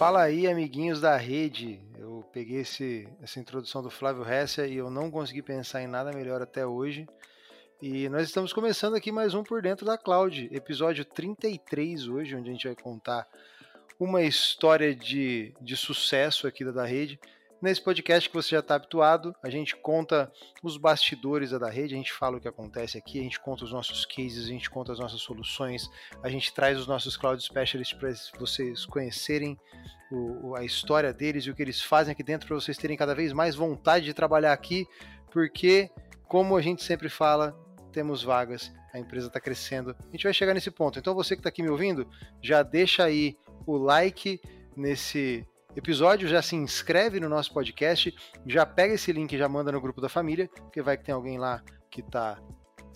Fala aí, amiguinhos da rede. Eu peguei esse, essa introdução do Flávio Hessia e eu não consegui pensar em nada melhor até hoje. E nós estamos começando aqui mais um Por Dentro da Cloud, episódio 33 hoje, onde a gente vai contar uma história de, de sucesso aqui da, da rede. Nesse podcast que você já está habituado, a gente conta os bastidores da rede, a gente fala o que acontece aqui, a gente conta os nossos cases, a gente conta as nossas soluções, a gente traz os nossos cloud specialists para vocês conhecerem o, a história deles e o que eles fazem aqui dentro, para vocês terem cada vez mais vontade de trabalhar aqui, porque, como a gente sempre fala, temos vagas, a empresa está crescendo. A gente vai chegar nesse ponto. Então, você que está aqui me ouvindo, já deixa aí o like nesse episódio, já se inscreve no nosso podcast, já pega esse link e já manda no grupo da família, porque vai que tem alguém lá que está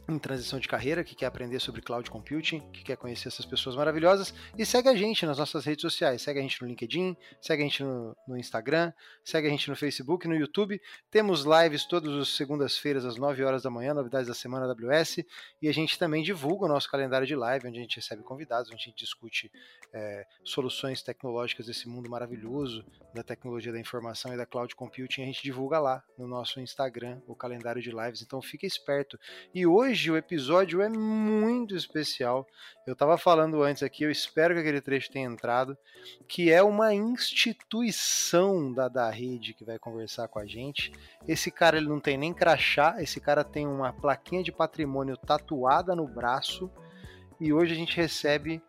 em transição de carreira, que quer aprender sobre cloud computing, que quer conhecer essas pessoas maravilhosas, e segue a gente nas nossas redes sociais. Segue a gente no LinkedIn, segue a gente no, no Instagram, segue a gente no Facebook, no YouTube. Temos lives todas as segundas-feiras, às 9 horas da manhã, novidades da semana AWS, e a gente também divulga o nosso calendário de live, onde a gente recebe convidados, onde a gente discute é, soluções tecnológicas desse mundo maravilhoso da tecnologia da informação e da cloud computing. A gente divulga lá no nosso Instagram o calendário de lives, então fica esperto. E hoje hoje o episódio é muito especial. Eu estava falando antes aqui, eu espero que aquele trecho tenha entrado, que é uma instituição da, da rede que vai conversar com a gente. Esse cara ele não tem nem crachá, esse cara tem uma plaquinha de patrimônio tatuada no braço. E hoje a gente recebe,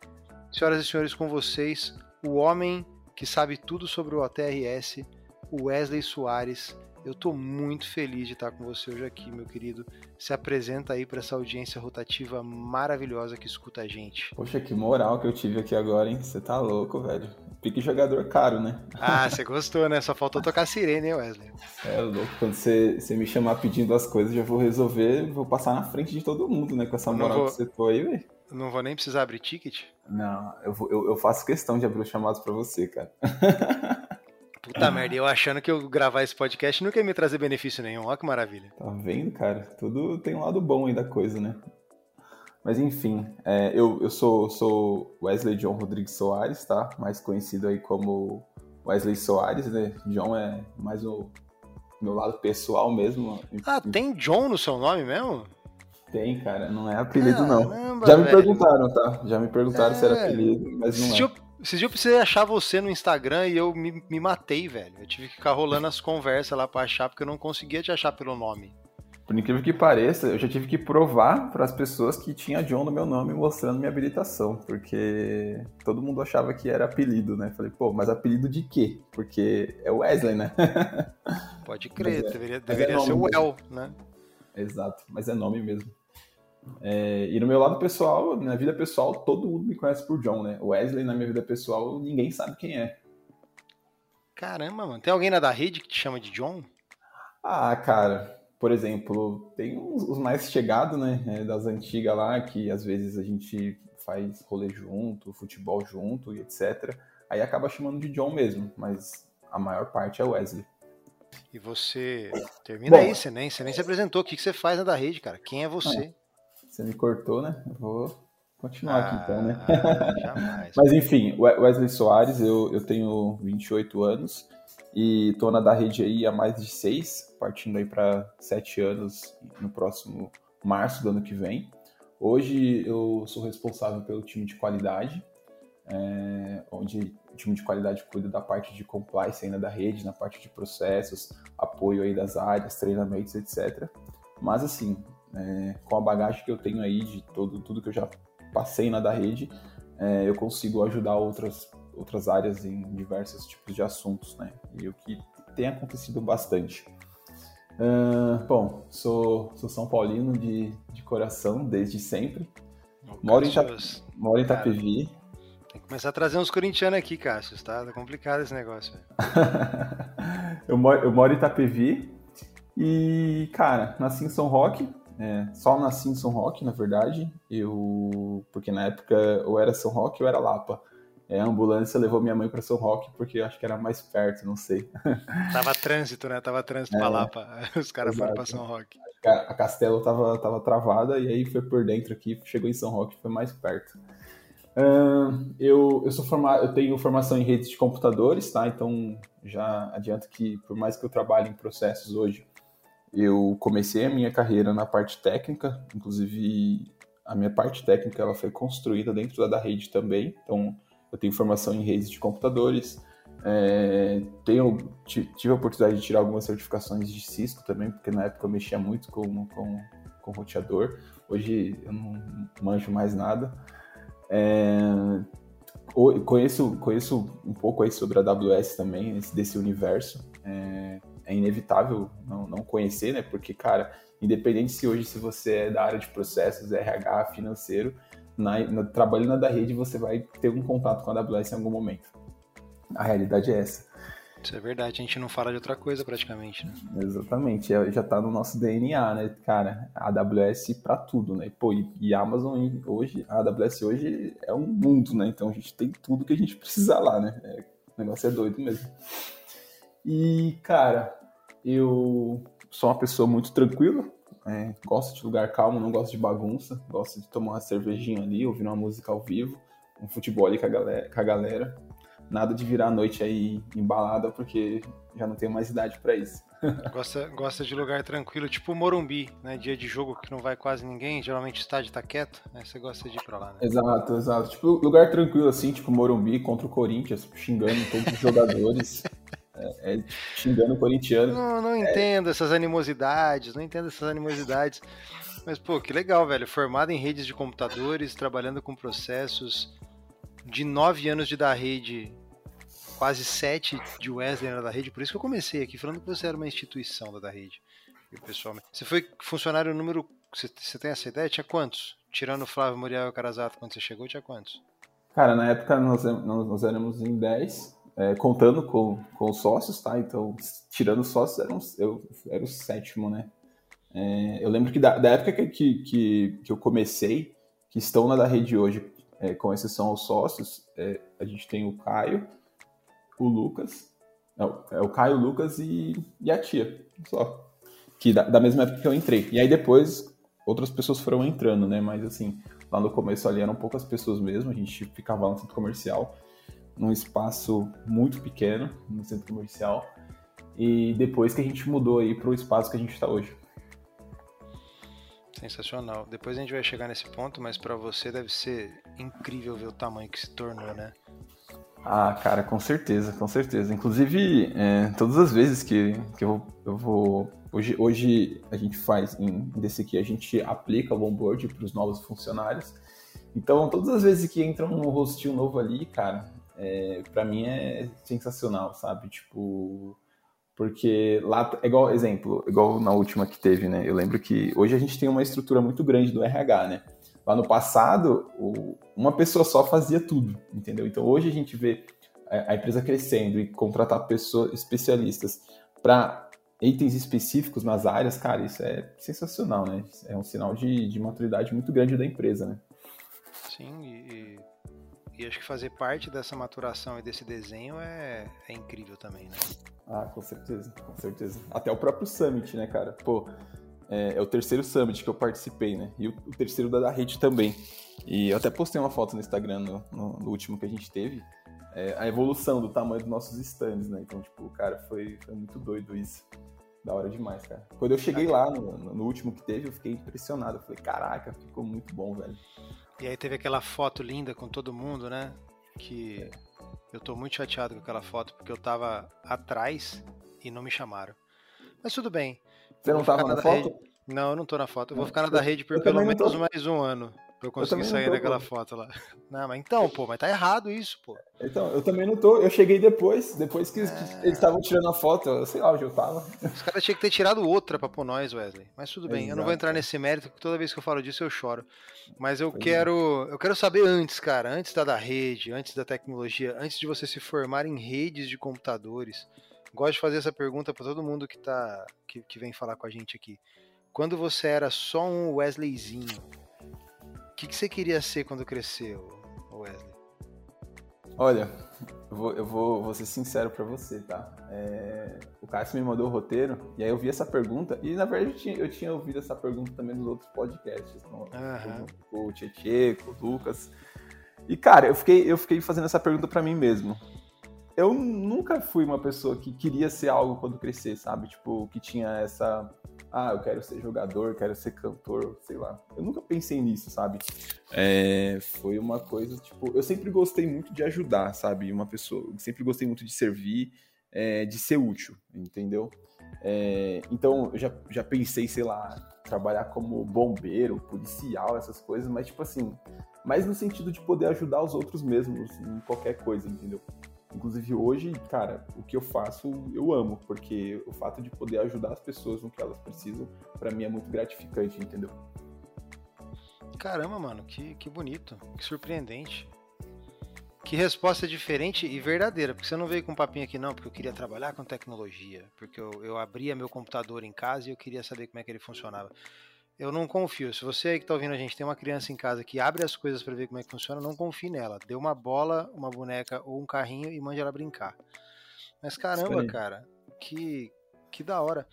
senhoras e senhores, com vocês, o homem que sabe tudo sobre o OTRS, o Wesley Soares. Eu estou muito feliz de estar com você hoje aqui, meu querido. Se apresenta aí para essa audiência rotativa maravilhosa que escuta a gente. Poxa, que moral que eu tive aqui agora, hein? Você tá louco, velho. Pique jogador caro, né? Ah, você gostou, né? Só faltou tocar sirene, hein, Wesley? É louco. Quando você, você me chamar pedindo as coisas, já vou resolver, vou passar na frente de todo mundo, né? Com essa moral vou... que você foi aí, velho. Não vou nem precisar abrir ticket? Não, eu, vou, eu, eu faço questão de abrir os chamados para você, cara. Puta merda, eu achando que eu gravar esse podcast nunca ia me trazer benefício nenhum. Olha que maravilha. Tá vendo, cara? Tudo tem um lado bom aí da coisa, né? Mas enfim, é, eu, eu sou, sou Wesley John Rodrigues Soares, tá? Mais conhecido aí como Wesley Soares, né? John é mais o meu lado pessoal mesmo. Ah, tem John no seu nome mesmo? Tem, cara, não é apelido Caramba, não. Já me velho. perguntaram, tá? Já me perguntaram é... se era é. apelido, mas não é. Esses dias eu precisei achar você no Instagram e eu me, me matei, velho. Eu tive que ficar rolando as conversas lá pra achar, porque eu não conseguia te achar pelo nome. Por incrível que pareça, eu já tive que provar para as pessoas que tinha John no meu nome mostrando minha habilitação, porque todo mundo achava que era apelido, né? Falei, pô, mas apelido de quê? Porque é Wesley, né? Pode crer, é, deveria, deveria é ser o El, né? Exato, mas é nome mesmo. É, e no meu lado pessoal, na vida pessoal, todo mundo me conhece por John, né? Wesley, na minha vida pessoal, ninguém sabe quem é. Caramba, mano. Tem alguém na da rede que te chama de John? Ah, cara. Por exemplo, tem os, os mais chegados, né? É, das antigas lá, que às vezes a gente faz rolê junto, futebol junto e etc. Aí acaba chamando de John mesmo, mas a maior parte é Wesley. E você termina Bom, aí, você nem, você nem se apresentou. O que, que você faz na da rede, cara? Quem é você? Você me cortou, né? Eu vou continuar ah, aqui então, né? Jamais. Mas enfim, Wesley Soares, eu, eu tenho 28 anos e tô na da rede aí há mais de seis, partindo aí para sete anos no próximo março do ano que vem. Hoje eu sou responsável pelo time de qualidade, é, onde o time de qualidade cuida da parte de compliance ainda da rede, na parte de processos, apoio aí das áreas, treinamentos, etc. Mas assim, é, com a bagagem que eu tenho aí de todo, tudo que eu já passei na da rede, é, eu consigo ajudar outras, outras áreas em diversos tipos de assuntos, né? E o que tem acontecido bastante. Uh, bom, sou, sou São Paulino de, de coração desde sempre. moro, em moro em Itapevi. Tem que começar a trazer uns corintianos aqui, Cássio, tá? Tá complicado esse negócio. eu, moro, eu moro em Itapevi e, cara, nasci em São Roque, é, só nasci em São Roque, na verdade. Eu, porque na época eu era São Roque ou era Lapa. É, a ambulância levou minha mãe para São Roque porque eu acho que era mais perto, não sei. Tava trânsito, né? Tava trânsito é, para Lapa. Os caras foram para São Roque. A, Castelo tava, tava travada e aí foi por dentro aqui, chegou em São Roque, foi mais perto. Uh, eu, eu sou formado, eu tenho formação em redes de computadores, tá? Então já adianto que por mais que eu trabalhe em processos hoje, eu comecei a minha carreira na parte técnica, inclusive a minha parte técnica ela foi construída dentro da, da rede também. Então eu tenho formação em redes de computadores, é, tenho, tive a oportunidade de tirar algumas certificações de Cisco também, porque na época eu mexia muito com, com, com roteador. Hoje eu não manjo mais nada. É, conheço, conheço um pouco aí sobre a AWS também, desse universo. É, é inevitável não, não conhecer, né? Porque, cara, independente se hoje se você é da área de processos, RH, financeiro, na, na, trabalhando na da rede, você vai ter um contato com a AWS em algum momento. A realidade é essa. Isso é verdade, a gente não fala de outra coisa praticamente, né? Exatamente, é, já tá no nosso DNA, né, cara? A AWS para tudo, né? Pô, e, e a Amazon hoje, a AWS hoje é um mundo, né? Então a gente tem tudo que a gente precisa lá, né? É, o negócio é doido mesmo. E, cara, eu sou uma pessoa muito tranquila, é, gosto de lugar calmo, não gosto de bagunça, gosto de tomar uma cervejinha ali, ouvir uma música ao vivo, um futebol ali com a galera. Com a galera. Nada de virar a noite aí embalada, porque já não tenho mais idade para isso. Gosta, gosta de lugar tranquilo, tipo Morumbi, né? Dia de jogo que não vai quase ninguém, geralmente o estádio tá quieto, né? Você gosta de ir pra lá, né? Exato, exato. Tipo, lugar tranquilo assim, tipo Morumbi contra o Corinthians, xingando todos os jogadores. É, é, xingando o corintiano. Não, não entendo essas animosidades, não entendo essas animosidades. Mas, pô, que legal, velho. Formado em redes de computadores, trabalhando com processos de nove anos de da rede, quase sete de Wesley na da rede. Por isso que eu comecei aqui, falando que você era uma instituição da da rede. Pessoal, você foi funcionário número. Você, você tem essa ideia? Tinha quantos? Tirando o Flávio Muriel e o Carazato, quando você chegou, tinha quantos? Cara, na época nós, nós, nós éramos em 10 é, contando com, com os sócios, tá? Então, tirando os sócios, eu era o sétimo, né? É, eu lembro que da, da época que, que, que, eu comecei, que estão na da rede hoje, é, com exceção aos sócios, é, a gente tem o Caio, o Lucas, não, é o Caio, o Lucas e, e a tia, só. Que da, da mesma época que eu entrei. E aí depois outras pessoas foram entrando, né? Mas assim, lá no começo ali eram poucas pessoas mesmo, a gente ficava lá no centro comercial num espaço muito pequeno, no centro comercial, e depois que a gente mudou aí para o espaço que a gente está hoje. Sensacional. Depois a gente vai chegar nesse ponto, mas para você deve ser incrível ver o tamanho que se tornou, né? Ah, cara, com certeza, com certeza. Inclusive, é, todas as vezes que, que eu, eu vou. Hoje, hoje a gente faz, em, desse aqui, a gente aplica o onboard para os novos funcionários. Então, todas as vezes que entra um rostinho novo ali, cara, é, para mim é sensacional, sabe? Tipo, porque lá é igual exemplo, igual na última que teve, né? Eu lembro que hoje a gente tem uma estrutura muito grande do RH, né? Lá no passado, o, uma pessoa só fazia tudo, entendeu? Então hoje a gente vê a empresa crescendo e contratar pessoas especialistas para itens específicos nas áreas, cara, isso é sensacional, né? É um sinal de, de maturidade muito grande da empresa, né? Sim, e e acho que fazer parte dessa maturação e desse desenho é, é incrível também, né? Ah, com certeza, com certeza. Até o próprio Summit, né, cara? Pô, é, é o terceiro Summit que eu participei, né? E o, o, terceiro da, da rede também. E eu até postei uma foto no Instagram no, no, no último que a gente teve. É, a evolução do tamanho dos nossos stands, né? Então, tipo, cara, foi, foi muito doido isso. Da hora demais, cara. Quando eu cheguei lá no, no, último que teve, eu fiquei impressionado. Eu falei, caraca, ficou muito bom, velho. E aí teve aquela foto linda com todo mundo, né? Que eu tô muito chateado com aquela foto porque eu tava atrás e não me chamaram. Mas tudo bem. Você não tava na, na foto? Rede. Não, eu não tô na foto. Eu vou ficar na da rede por pelo menos mais um ano. Pra eu conseguir eu sair tô, daquela pô. foto lá. Não, mas então, pô, mas tá errado isso, pô. Então, eu também não tô. Eu cheguei depois, depois que é... eles estavam tirando a foto, eu sei lá onde eu tava. Os caras tinham que ter tirado outra pra pôr nós, Wesley. Mas tudo bem, Exato. eu não vou entrar nesse mérito, porque toda vez que eu falo disso eu choro. Mas eu pois quero. É. Eu quero saber antes, cara, antes da, da rede, antes da tecnologia, antes de você se formar em redes de computadores. Gosto de fazer essa pergunta para todo mundo que, tá, que, que vem falar com a gente aqui. Quando você era só um Wesleyzinho, que, que você queria ser quando cresceu, Wesley? Olha, eu vou, eu vou, vou ser sincero para você, tá? É, o Cássio me mandou o roteiro, e aí eu vi essa pergunta, e na verdade eu tinha, eu tinha ouvido essa pergunta também nos outros podcasts, com, uhum. com o Tietê, com o Lucas. E, cara, eu fiquei, eu fiquei fazendo essa pergunta para mim mesmo. Eu nunca fui uma pessoa que queria ser algo quando crescer, sabe? Tipo, que tinha essa. Ah, eu quero ser jogador, quero ser cantor, sei lá. Eu nunca pensei nisso, sabe? É, foi uma coisa, tipo, eu sempre gostei muito de ajudar, sabe? Uma pessoa, sempre gostei muito de servir, é, de ser útil, entendeu? É, então, eu já, já pensei, sei lá, trabalhar como bombeiro, policial, essas coisas, mas, tipo assim, mais no sentido de poder ajudar os outros mesmos em qualquer coisa, entendeu? Inclusive hoje, cara, o que eu faço eu amo, porque o fato de poder ajudar as pessoas no que elas precisam, para mim é muito gratificante, entendeu? Caramba, mano, que, que bonito, que surpreendente. Que resposta diferente e verdadeira, porque você não veio com um papinho aqui, não, porque eu queria trabalhar com tecnologia, porque eu, eu abria meu computador em casa e eu queria saber como é que ele funcionava. Eu não confio. Se você aí que está ouvindo a gente tem uma criança em casa que abre as coisas para ver como é que funciona, não confie nela. Dê uma bola, uma boneca ou um carrinho e mande ela brincar. Mas caramba, cara, que, que da hora.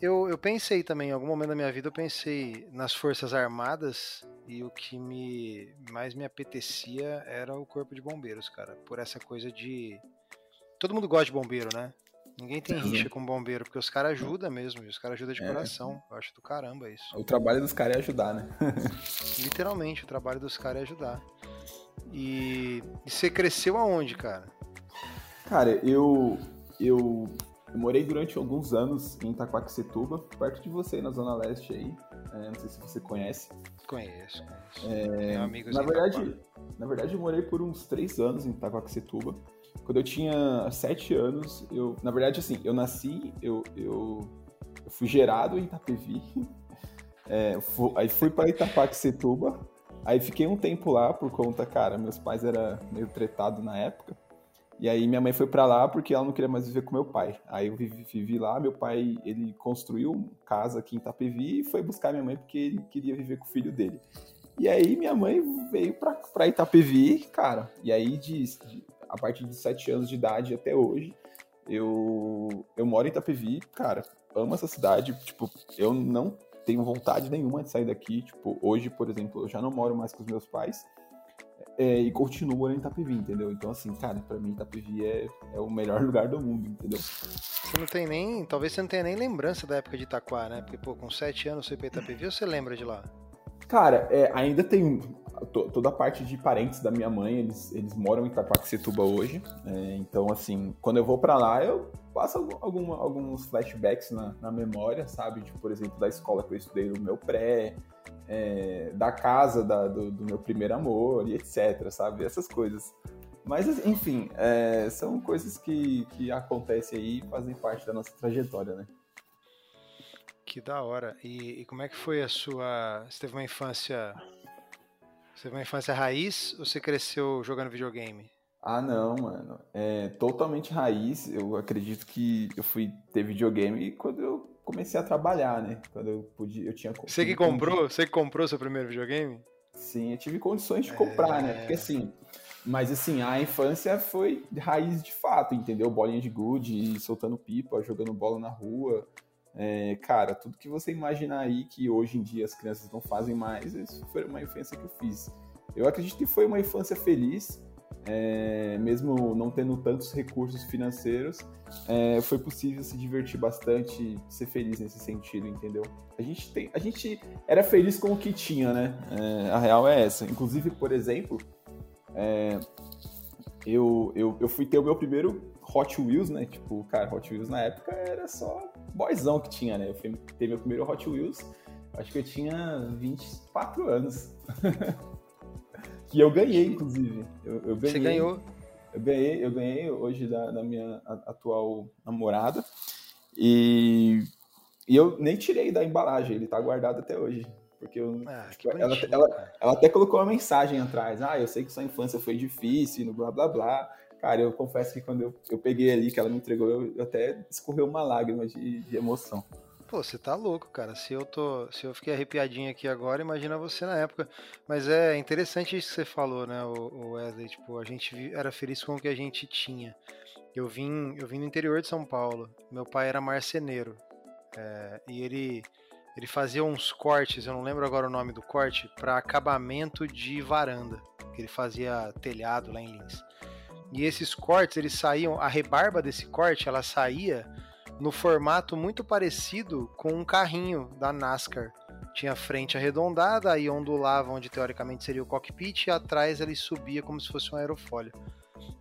Eu, eu pensei também, em algum momento da minha vida, eu pensei nas Forças Armadas e o que me mais me apetecia era o Corpo de Bombeiros, cara. Por essa coisa de. Todo mundo gosta de bombeiro, né? Ninguém tem rixa com bombeiro, porque os caras ajudam mesmo, os caras ajudam de é. coração. Eu acho do caramba isso. O trabalho dos caras é ajudar, né? Literalmente, o trabalho dos caras é ajudar. E, e você cresceu aonde, cara? Cara, eu, eu, eu morei durante alguns anos em Itaquaquecetuba, perto de você, na Zona Leste aí. É, não sei se você conhece. Conheço, conheço. É, amigos na verdade, na verdade, eu morei por uns três anos em Itaquaquecetuba. Quando eu tinha sete anos, eu, na verdade, assim, eu nasci, eu, eu, eu fui gerado em Itapevi, é, fui, aí fui para Itapaxetuba, aí fiquei um tempo lá por conta, cara, meus pais eram meio tretados na época, e aí minha mãe foi para lá porque ela não queria mais viver com meu pai. Aí eu vivi, vivi, lá, meu pai, ele construiu casa aqui em Itapevi e foi buscar minha mãe porque ele queria viver com o filho dele. E aí minha mãe veio pra, pra Itapevi, cara, e aí de, de a partir de 7 anos de idade até hoje. Eu, eu moro em Itapevi, cara, amo essa cidade. Tipo, eu não tenho vontade nenhuma de sair daqui. Tipo, hoje, por exemplo, eu já não moro mais com os meus pais. É, e continuo morando em Itapevi, entendeu? Então, assim, cara, pra mim Itapevi é, é o melhor lugar do mundo, entendeu? Você não tem nem. Talvez você não tenha nem lembrança da época de Itaquá, né? Porque, pô, com 7 anos você foi pra Itapevi, você lembra de lá? Cara, é, ainda tem toda a parte de parentes da minha mãe, eles, eles moram em Itaquaquecetuba hoje. É, então, assim, quando eu vou para lá, eu passo algum, alguns flashbacks na, na, memória, sabe? Tipo, por exemplo, da escola que eu estudei no meu pré, é, da casa da, do, do, meu primeiro amor e etc, sabe? Essas coisas. Mas, enfim, é, são coisas que, que acontecem aí e fazem parte da nossa trajetória, né? Que da hora. E, e, como é que foi a sua. Você teve uma infância. Você uma infância raiz ou você cresceu jogando videogame? Ah, não, mano. É totalmente raiz. Eu acredito que eu fui ter videogame quando eu comecei a trabalhar, né? Quando eu podia, eu tinha. Você que comprou? Você que comprou seu primeiro videogame? Sim, eu tive condições de comprar, é... né? Porque assim, mas assim, a infância foi raiz de fato, entendeu? Bolinha de gude, soltando pipa, jogando bola na rua. É, cara, tudo que você imaginar aí que hoje em dia as crianças não fazem mais, isso foi uma infância que eu fiz. Eu acredito que foi uma infância feliz, é, mesmo não tendo tantos recursos financeiros, é, foi possível se divertir bastante, ser feliz nesse sentido, entendeu? A gente, tem, a gente era feliz com o que tinha, né? É, a real é essa. Inclusive, por exemplo, é, eu, eu, eu fui ter o meu primeiro Hot Wheels, né? Tipo, cara, Hot Wheels na época era só boyzão que tinha, né? Eu fui ter meu primeiro Hot Wheels, acho que eu tinha 24 anos. que eu ganhei, inclusive. Eu, eu ganhei, Você ganhou? Eu ganhei, eu ganhei hoje da, da minha atual namorada. E, e eu nem tirei da embalagem, ele tá guardado até hoje. Porque eu, ah, tipo, ela, ela, ela, até colocou uma mensagem atrás. Ah, eu sei que sua infância foi difícil, no blá blá blá. Cara, eu confesso que quando eu, eu peguei ali, que ela me entregou, eu, eu até escorreu uma lágrima de, de emoção. Pô, você tá louco, cara. Se eu tô, se eu fiquei arrepiadinho aqui agora, imagina você na época. Mas é interessante isso que você falou, né, o Wesley, tipo, a gente era feliz com o que a gente tinha. Eu vim, eu vim do interior de São Paulo. Meu pai era marceneiro. É, e ele ele fazia uns cortes, eu não lembro agora o nome do corte, para acabamento de varanda. que ele fazia telhado lá em Lins. E esses cortes, eles saíam, a rebarba desse corte, ela saía no formato muito parecido com um carrinho da NASCAR. Tinha frente arredondada, aí ondulava onde teoricamente seria o cockpit, e atrás ele subia como se fosse um aerofólio.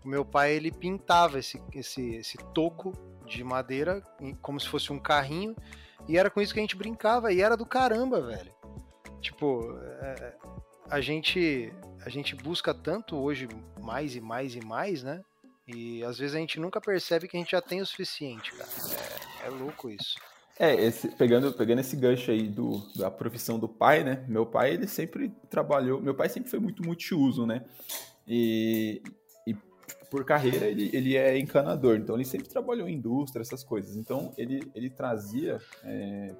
O meu pai ele pintava esse, esse, esse toco de madeira como se fosse um carrinho, e era com isso que a gente brincava, e era do caramba, velho. Tipo, é, a gente a gente busca tanto hoje mais e mais e mais, né? E às vezes a gente nunca percebe que a gente já tem o suficiente, cara. É, é louco isso. É, esse, pegando, pegando esse gancho aí do, da profissão do pai, né? Meu pai, ele sempre trabalhou. Meu pai sempre foi muito multiuso, né? E, e por carreira, ele, ele é encanador. Então, ele sempre trabalhou em indústria, essas coisas. Então, ele, ele trazia, é,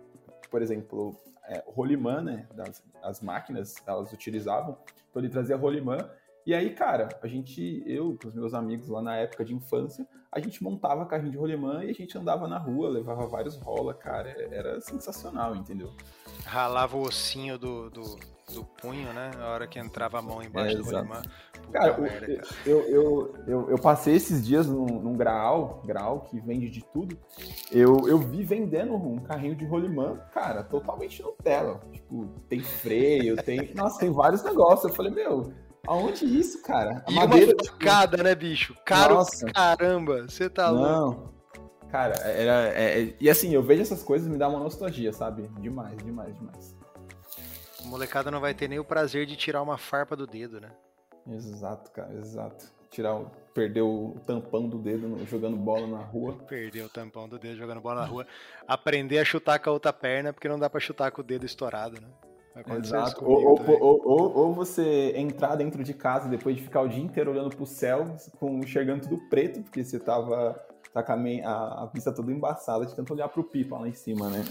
por exemplo, é, rolimã, né? Das, as máquinas, elas utilizavam. Então, ele trazia rolimã e aí, cara, a gente, eu com os meus amigos lá na época de infância, a gente montava carrinho de rolemã e a gente andava na rua, levava vários rola, cara, era sensacional, entendeu? Ralava o ossinho do, do, do punho, né? Na hora que entrava a mão embaixo é, do rolemã. Cara. Eu, eu, eu, eu, passei esses dias num, num graal, graal que vende de tudo. Eu, eu vi vendendo um carrinho de rolimã, cara, totalmente Nutella. Tipo, tem freio, tem. Nossa, tem vários negócios. Eu falei, meu, Aonde isso, cara? A e madeira. Uma facada, né, bicho? Caro Nossa. caramba. Você tá Não. louco. Cara, era. É, é, e assim, eu vejo essas coisas me dá uma nostalgia, sabe? Demais, demais, demais. A molecada não vai ter nem o prazer de tirar uma farpa do dedo, né? Exato, cara, exato. Tirar o, perder o tampão do dedo no, jogando bola na rua. Perder o tampão do dedo jogando bola na rua. Aprender a chutar com a outra perna, porque não dá para chutar com o dedo estourado, né? Exato. Ou, ou, ou, ou, você entrar dentro de casa depois de ficar o dia inteiro olhando pro céu, com, enxergando tudo preto, porque você tava tá com a, a vista toda embaçada de tanto olhar pro pipa lá em cima, né?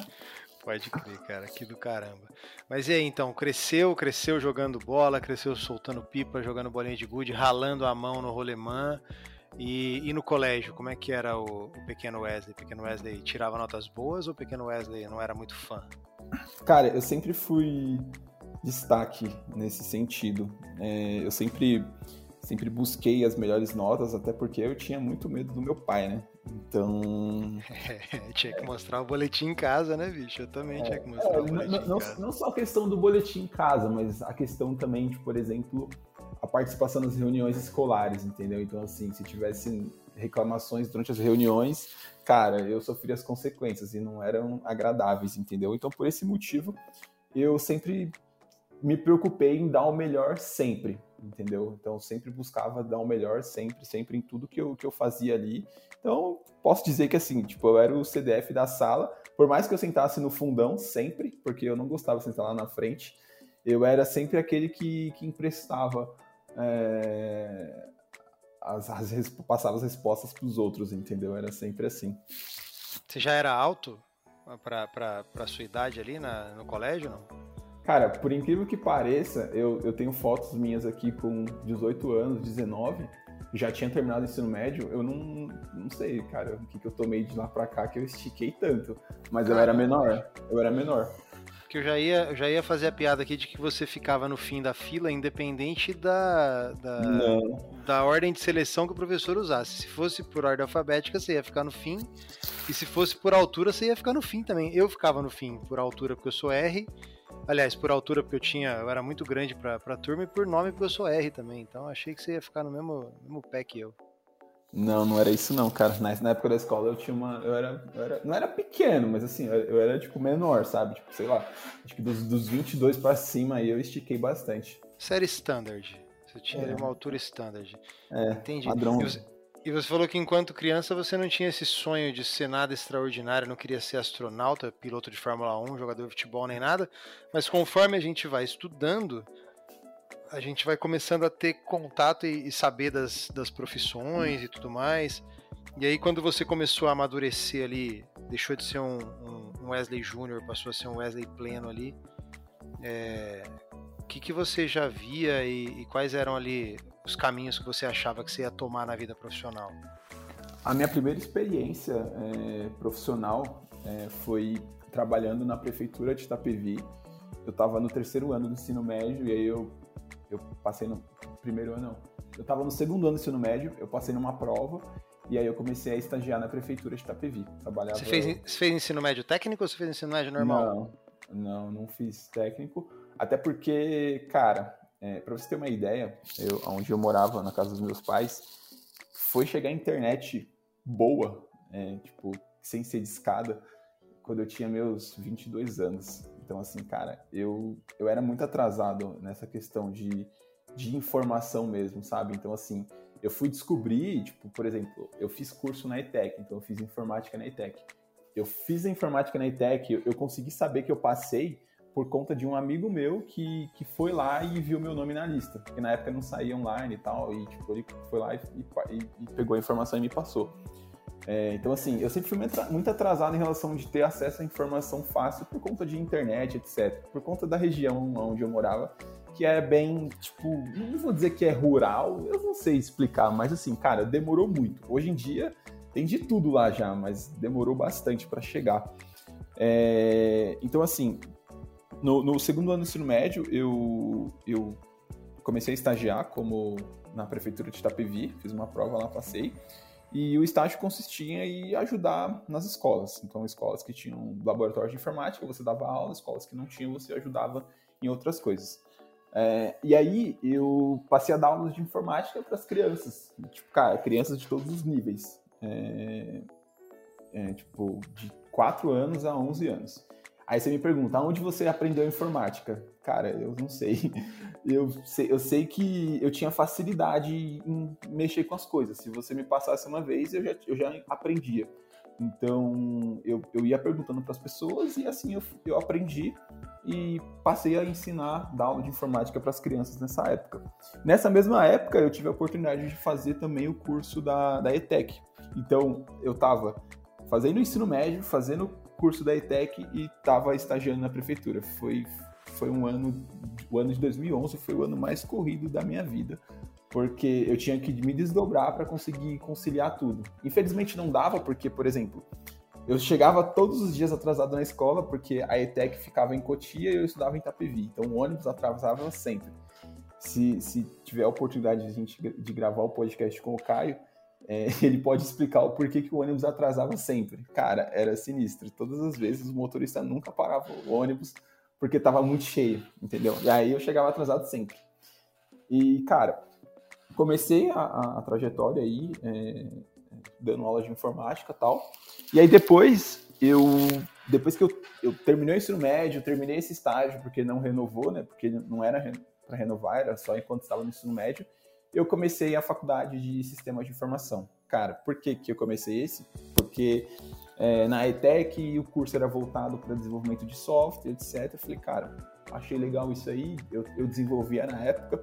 Pode crer, cara, que do caramba. Mas e aí, então, cresceu, cresceu jogando bola, cresceu soltando pipa, jogando bolinha de gude, ralando a mão no rolemã. E, e no colégio, como é que era o, o pequeno Wesley? O pequeno Wesley tirava notas boas ou o pequeno Wesley não era muito fã? Cara, eu sempre fui destaque nesse sentido. É, eu sempre, sempre busquei as melhores notas, até porque eu tinha muito medo do meu pai, né? Então. É, tinha que mostrar o boletim em casa, né, bicho? Eu também é, tinha que mostrar é, o boletim. Não, não, não, só a questão do boletim em casa, mas a questão também de, por exemplo, a participação nas reuniões escolares, entendeu? Então, assim, se tivesse reclamações durante as reuniões, cara, eu sofri as consequências e não eram agradáveis, entendeu? Então, por esse motivo, eu sempre me preocupei em dar o melhor sempre, entendeu? Então, sempre buscava dar o melhor sempre, sempre em tudo que eu, que eu fazia ali. Então, posso dizer que assim, tipo, eu era o CDF da sala, por mais que eu sentasse no fundão sempre, porque eu não gostava de sentar lá na frente, eu era sempre aquele que, que emprestava é, as, as, passava as respostas para os outros, entendeu? Era sempre assim. Você já era alto para sua idade ali na, no colégio, não? Cara, por incrível que pareça, eu, eu tenho fotos minhas aqui com 18 anos, 19, já tinha terminado o ensino médio, eu não, não sei, cara, o que, que eu tomei de lá pra cá que eu estiquei tanto. Mas eu era menor, eu era menor que eu já ia, eu já ia fazer a piada aqui de que você ficava no fim da fila, independente da, da, da, ordem de seleção que o professor usasse. Se fosse por ordem alfabética, você ia ficar no fim. E se fosse por altura, você ia ficar no fim também. Eu ficava no fim por altura porque eu sou R. Aliás, por altura porque eu tinha, eu era muito grande pra, pra turma e por nome porque eu sou R também. Então achei que você ia ficar no mesmo, mesmo pé que eu. Não, não era isso não, cara. Na, na época da escola eu tinha uma. Eu era, eu era, não era pequeno, mas assim, eu, eu, era tipo menor, sabe? Tipo, sei lá. Acho que dos, dos 22 pra cima aí eu estiquei bastante. Série standard. Você tinha é. uma altura standard. É, Entendi. Padrão. E você, e você falou que enquanto criança você não tinha esse sonho de ser nada extraordinário, não queria ser astronauta, piloto de Fórmula 1, jogador de futebol nem nada, mas conforme a gente vai estudando, a gente vai começando a ter contato e, e saber das, das profissões e tudo mais. E aí, quando você começou a amadurecer ali, deixou de ser um, um Wesley Júnior, passou a ser um Wesley pleno ali, é, o que, que você já via e, e, quais eram ali os caminhos que você achava que você ia tomar na vida profissional? A minha primeira experiência é, profissional é, foi trabalhando na prefeitura de Itapevi. Eu estava no terceiro ano do ensino médio e aí eu eu passei no primeiro ano, não. Eu estava no segundo ano do ensino médio, eu passei numa prova e aí eu comecei a estagiar na prefeitura de Itapevi. Trabalhava... Você fez, você fez ensino médio técnico ou você fez ensino médio normal? Não, não, não fiz técnico. Até porque, cara, é, para você ter uma ideia, eu, onde eu morava, na casa dos meus pais, foi chegar internet boa, é, tipo, sem ser de escada, quando eu tinha meus 22 anos. Então, assim, cara, eu, eu era muito atrasado nessa questão de, de informação mesmo, sabe? Então, assim, eu fui descobrir, tipo, por exemplo, eu fiz curso na ETEC, então eu fiz informática na ETEC. Eu fiz a informática na ETEC, eu, eu consegui saber que eu passei por conta de um amigo meu que, que foi lá e viu meu nome na lista. Porque na época não saía online e tal, e tipo, ele foi lá e, e, e pegou a informação e me passou. É, então, assim, eu sempre fui muito atrasado em relação de ter acesso à informação fácil por conta de internet, etc. Por conta da região onde eu morava, que é bem, tipo, não vou dizer que é rural, eu não sei explicar, mas assim, cara, demorou muito. Hoje em dia tem de tudo lá já, mas demorou bastante para chegar. É, então, assim, no, no, segundo ano do ensino médio, eu, eu comecei a estagiar como na prefeitura de Itapevi, fiz uma prova lá, passei. E o estágio consistia em ajudar nas escolas. Então, escolas que tinham laboratório de informática, você dava aula, escolas que não tinham, você ajudava em outras coisas. É, e aí, eu passei a dar aulas de informática para as crianças. Tipo, cara, crianças de todos os níveis. É, é, tipo, de 4 anos a 11 anos. Aí você me pergunta, onde você aprendeu informática? Cara, eu não sei. Eu sei, eu sei que eu tinha facilidade em mexer com as coisas. Se você me passasse uma vez, eu já, eu já aprendia. Então, eu, eu ia perguntando para as pessoas e assim eu, eu aprendi e passei a ensinar, dar aula de informática para as crianças nessa época. Nessa mesma época, eu tive a oportunidade de fazer também o curso da, da ETEC. Então, eu estava fazendo ensino médio, fazendo curso da ETEC e estava estagiando na prefeitura. Foi, foi um ano, o ano de 2011 foi o ano mais corrido da minha vida, porque eu tinha que me desdobrar para conseguir conciliar tudo. Infelizmente não dava, porque, por exemplo, eu chegava todos os dias atrasado na escola, porque a ETEC ficava em Cotia e eu estudava em Itapevi, então o ônibus atrasava sempre. Se, se tiver a oportunidade de gente de gravar o podcast com o Caio, é, ele pode explicar o porquê que o ônibus atrasava sempre. Cara, era sinistro. Todas as vezes o motorista nunca parava o ônibus porque estava muito cheio, entendeu? E aí eu chegava atrasado sempre. E, cara, comecei a, a, a trajetória aí, é, dando aula de informática e tal. E aí depois, eu depois que eu, eu terminei o ensino médio, terminei esse estágio, porque não renovou, né? Porque não era para renovar, era só enquanto estava no ensino médio eu comecei a faculdade de sistemas de informação. Cara, por que, que eu comecei esse? Porque é, na ETEC o curso era voltado para desenvolvimento de software, etc. Eu falei, cara, achei legal isso aí, eu, eu desenvolvia na época,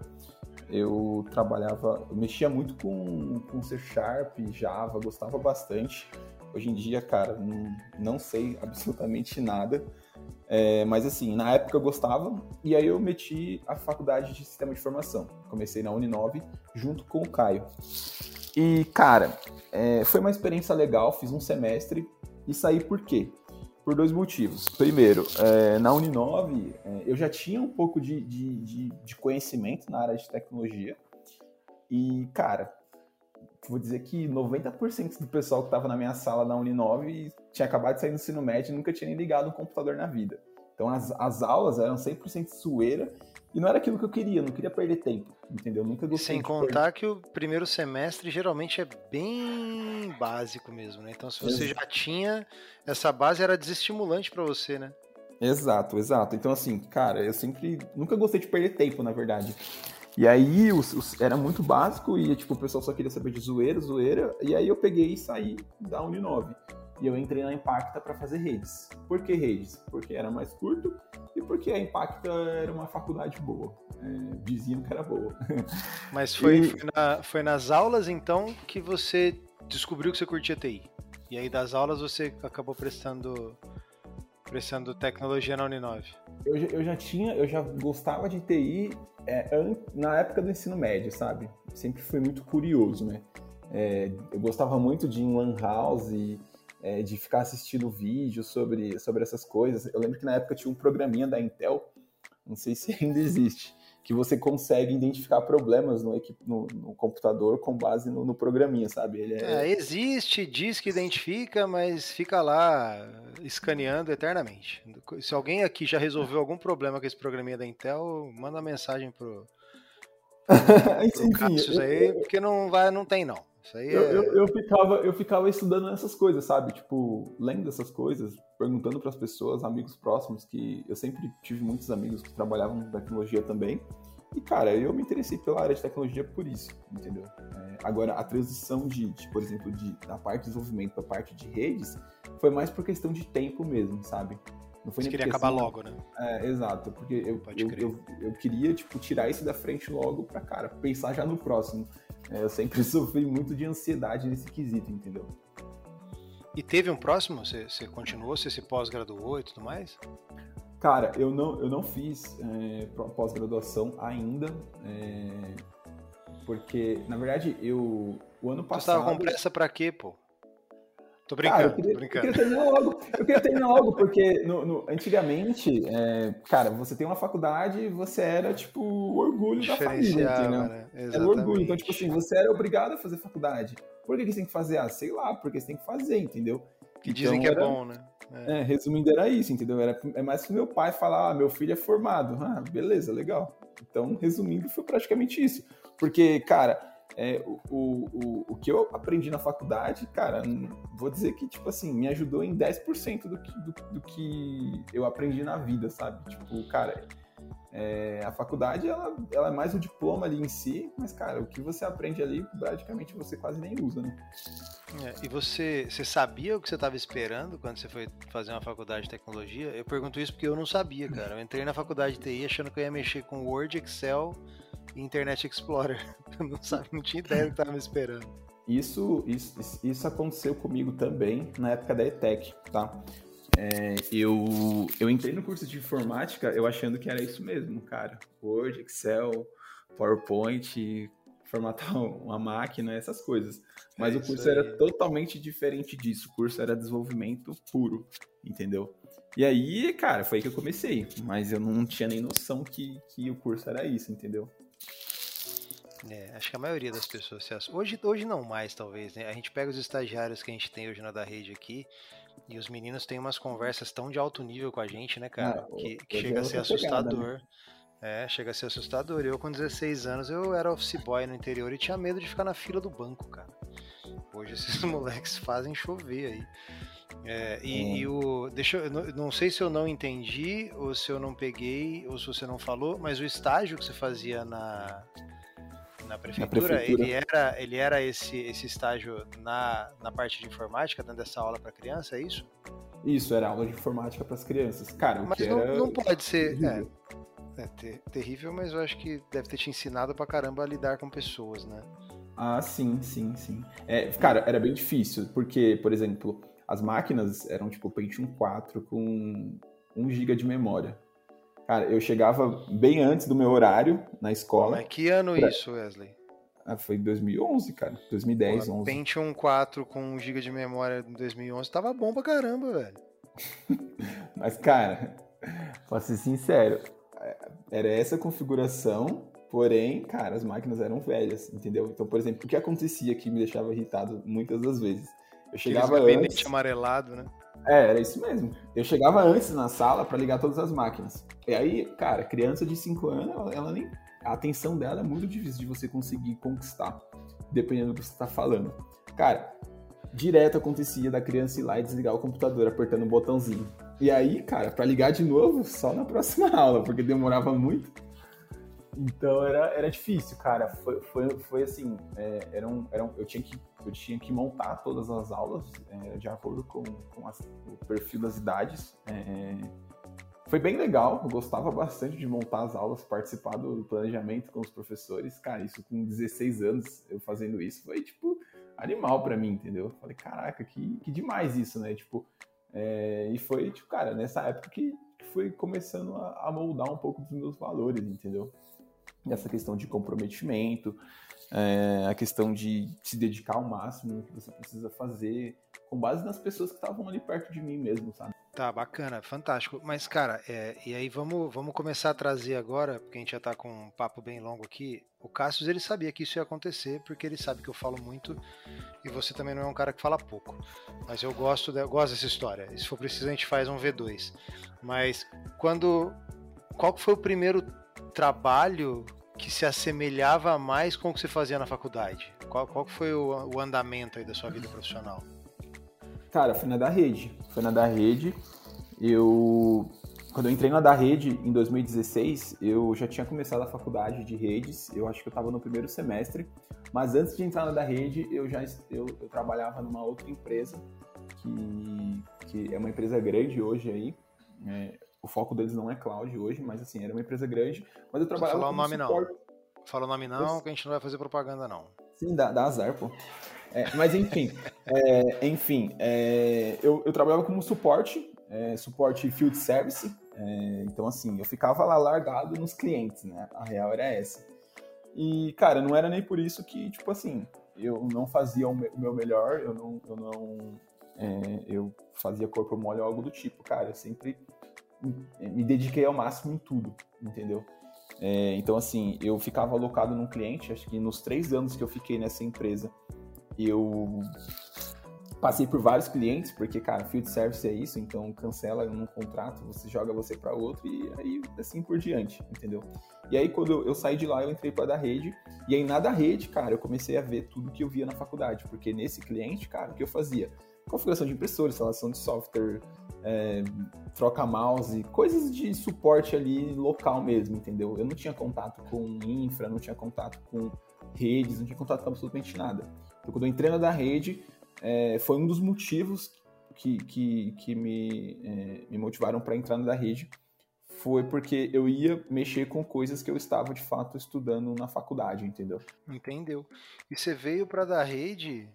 eu trabalhava, eu mexia muito com, com C Sharp, Java, gostava bastante. Hoje em dia, cara, não, não sei absolutamente nada. É, mas assim, na época eu gostava, e aí eu meti a faculdade de sistema de informação. Comecei na Uninove junto com o Caio. E, cara, é, foi uma experiência legal, fiz um semestre e saí por quê? Por dois motivos. Primeiro, é, na Uninove é, eu já tinha um pouco de, de, de, de conhecimento na área de tecnologia. E, cara, vou dizer que 90% do pessoal que estava na minha sala na Uninove tinha acabado de sair do ensino médio e nunca tinha nem ligado um computador na vida. Então as, as aulas eram 100% zoeira e não era aquilo que eu queria, não queria perder tempo, entendeu? Nunca gostei Sem contar perder. que o primeiro semestre geralmente é bem básico mesmo, né? Então se você exato. já tinha essa base era desestimulante para você, né? Exato, exato. Então assim, cara, eu sempre nunca gostei de perder tempo, na verdade. E aí os, os, era muito básico e tipo, o pessoal só queria saber de zoeira, zoeira. E aí eu peguei e saí da Uninove. E eu entrei na Impacta para fazer redes. Por que redes? Porque era mais curto e porque a Impacta era uma faculdade boa. É, diziam que era boa. Mas foi, e... foi, na, foi nas aulas então que você descobriu que você curtia TI. E aí das aulas você acabou prestando prestando tecnologia na Uninove. Eu, eu já tinha, eu já gostava de TI é, na época do ensino médio, sabe? Sempre fui muito curioso, né? É, eu gostava muito de ir em lan house, é, de ficar assistindo vídeos sobre, sobre essas coisas. Eu lembro que na época tinha um programinha da Intel, não sei se ainda existe, que você consegue identificar problemas no, no, no computador com base no, no programinha, sabe? Ele é... É, existe, diz que identifica, mas fica lá escaneando eternamente. Se alguém aqui já resolveu algum problema com esse programinha da Intel, manda mensagem pro, pro Enfim, aí, porque não, vai, não tem não. Isso aí eu, é... eu, eu, ficava, eu ficava estudando essas coisas, sabe? Tipo, lendo essas coisas, perguntando para as pessoas, amigos próximos, que eu sempre tive muitos amigos que trabalhavam com tecnologia também. E, cara, eu me interessei pela área de tecnologia por isso, entendeu? É, agora, a transição de, de, por exemplo, de, da parte de desenvolvimento para a parte de redes foi mais por questão de tempo mesmo, sabe? Não foi Você queria acabar logo, né? É, exato, porque eu, eu, eu, eu, queria, tipo, tirar isso da frente logo pra, cara, pensar já no próximo. É, eu sempre sofri muito de ansiedade nesse quesito, entendeu? E teve um próximo? Você, você continuou, você se pós-graduou e tudo mais? Cara, eu não, eu não fiz é, pós-graduação ainda, é, porque, na verdade, eu, o ano passado... Você tava com pressa pra quê, pô? Tô brincando, cara, eu queria, brincando. Eu queria terminar logo, eu queria terminar logo porque no, no, antigamente, é, cara, você tem uma faculdade e você era, tipo, o orgulho da família, entendeu? Né? Era o orgulho. Então, tipo assim, você era obrigado a fazer faculdade. Por que, que você tem que fazer? Ah, sei lá, porque você tem que fazer, entendeu? Que dizem então, que é bom, né? É. é. resumindo, era isso, entendeu? Era, é mais que meu pai falar, ah, meu filho é formado. Ah, beleza, legal. Então, resumindo, foi praticamente isso. Porque, cara, é, o, o, o que eu aprendi na faculdade, cara, vou dizer que, tipo assim, me ajudou em 10% do que, do, do que eu aprendi na vida, sabe? Tipo, cara, é, a faculdade, ela, ela é mais o diploma ali em si, mas, cara, o que você aprende ali, praticamente você quase nem usa, né? É, e você, você sabia o que você estava esperando quando você foi fazer uma faculdade de tecnologia? Eu pergunto isso porque eu não sabia, cara. Eu entrei na faculdade de TI achando que eu ia mexer com Word, Excel e Internet Explorer. Eu não, sabe, não tinha ideia do que estava me esperando. Isso, isso, isso aconteceu comigo também na época da ETEC, tá? É, eu, eu entrei no curso de informática eu achando que era isso mesmo, cara. Word, Excel, PowerPoint, formatar uma máquina, essas coisas. Mas é o curso era totalmente diferente disso. O curso era desenvolvimento puro, entendeu? E aí, cara, foi aí que eu comecei. Mas eu não tinha nem noção que, que o curso era isso, entendeu? É, acho que a maioria das pessoas se hoje hoje não mais talvez né a gente pega os estagiários que a gente tem hoje na da rede aqui e os meninos têm umas conversas tão de alto nível com a gente né cara ah, que, que chega a ser assustador pegada, né? É, chega a ser assustador. Eu, com 16 anos, eu era office boy no interior e tinha medo de ficar na fila do banco, cara. Hoje esses moleques fazem chover aí. É, e, hum. e, o. Deixa eu. Não, não sei se eu não entendi, ou se eu não peguei, ou se você não falou, mas o estágio que você fazia na, na prefeitura, na prefeitura. ele era, ele era esse, esse estágio na, na parte de informática, dando essa aula para criança, é isso? Isso, era aula de informática para as crianças. Cara, Mas não, era... não pode ser. É, é ter, terrível, mas eu acho que deve ter te ensinado pra caramba a lidar com pessoas, né? Ah, sim, sim, sim. É, cara, era bem difícil, porque, por exemplo, as máquinas eram tipo Pentium 4 com 1 GB de memória. Cara, eu chegava bem antes do meu horário na escola. Mas que ano pra... isso, Wesley? Ah, foi 2011, cara. 2010, Pô, 11. Pentium 4 com 1 GB de memória em 2011 tava bom pra caramba, velho. Mas, cara, pra ser sincero, era essa configuração, porém, cara, as máquinas eram velhas, entendeu? Então, por exemplo, o que acontecia que me deixava irritado muitas das vezes? Eu chegava Aqueles antes... amarelado, né? É, era isso mesmo. Eu chegava antes na sala para ligar todas as máquinas. E aí, cara, criança de 5 anos, ela, ela, nem. A atenção dela é muito difícil de você conseguir conquistar, dependendo do que você tá falando. Cara, direto acontecia da criança ir lá e desligar o computador apertando um botãozinho. E aí, cara, para ligar de novo, só na próxima aula, porque demorava muito. Então era, era difícil, cara. Foi, foi, foi assim, é, era um, era um, eu, tinha que, eu tinha que montar todas as aulas é, de acordo com, com as, o perfil das idades. É, foi bem legal, eu gostava bastante de montar as aulas, participar do planejamento com os professores. Cara, isso com 16 anos, eu fazendo isso, foi tipo animal para mim, entendeu? Falei, caraca, que, que demais isso, né? Tipo, é, e foi, tipo, cara, nessa época que, que foi começando a, a, moldar um pouco dos meus valores, entendeu? Essa questão de comprometimento, é, a questão de se dedicar ao máximo no que você precisa fazer, com base nas pessoas que estavam ali perto de mim mesmo, sabe? Tá, bacana, fantástico. Mas, cara, é, e aí vamos, vamos começar a trazer agora, porque a gente já tá com um papo bem longo aqui. O Cassius, ele sabia que isso ia acontecer, porque ele sabe que eu falo muito e você também não é um cara que fala pouco. Mas eu gosto, de, eu gosto dessa história. E se for preciso, a gente faz um V2. Mas quando. Qual foi o primeiro trabalho que se assemelhava mais com o que você fazia na faculdade? Qual, qual foi o, o andamento aí da sua vida profissional? Cara, foi na da rede. Foi na da rede. Eu. Quando eu entrei na da rede em 2016, eu já tinha começado a faculdade de redes. Eu acho que eu estava no primeiro semestre. Mas antes de entrar na da rede, eu já eu, eu trabalhava numa outra empresa que, que é uma empresa grande hoje aí. É, o foco deles não é cloud hoje, mas assim, era uma empresa grande. Mas eu trabalhava. Não fala o nome suporte. não. Fala o nome não, que a gente não vai fazer propaganda não. Sim, dá, dá azar, pô. É, mas enfim, é, enfim, é, eu, eu, trabalhava como suporte, é, suporte field service. É, então, assim, eu ficava lá largado nos clientes, né? A real era essa. E, cara, não era nem por isso que, tipo assim, eu não fazia o meu melhor, eu não, eu não, é, eu fazia corpo mole ou algo do tipo, cara. Eu sempre me dediquei ao máximo em tudo, entendeu? É, então, assim, eu ficava alocado num cliente, acho que nos três anos que eu fiquei nessa empresa, eu passei por vários clientes, porque, cara, field service é isso, então cancela um contrato, você joga você para outro e aí assim por diante, entendeu? E aí quando eu saí de lá, eu entrei para da rede, e aí na da rede, cara, eu comecei a ver tudo que eu via na faculdade, porque nesse cliente, cara, o que eu fazia? Configuração de impressora, instalação de software, é, troca mouse, coisas de suporte ali local mesmo, entendeu? Eu não tinha contato com infra, não tinha contato com redes, não tinha contato com absolutamente nada. Então, quando eu entrei na da rede, é, foi um dos motivos que, que, que me, é, me motivaram para entrar na da rede, foi porque eu ia mexer com coisas que eu estava de fato estudando na faculdade, entendeu? Entendeu. E você veio para da rede,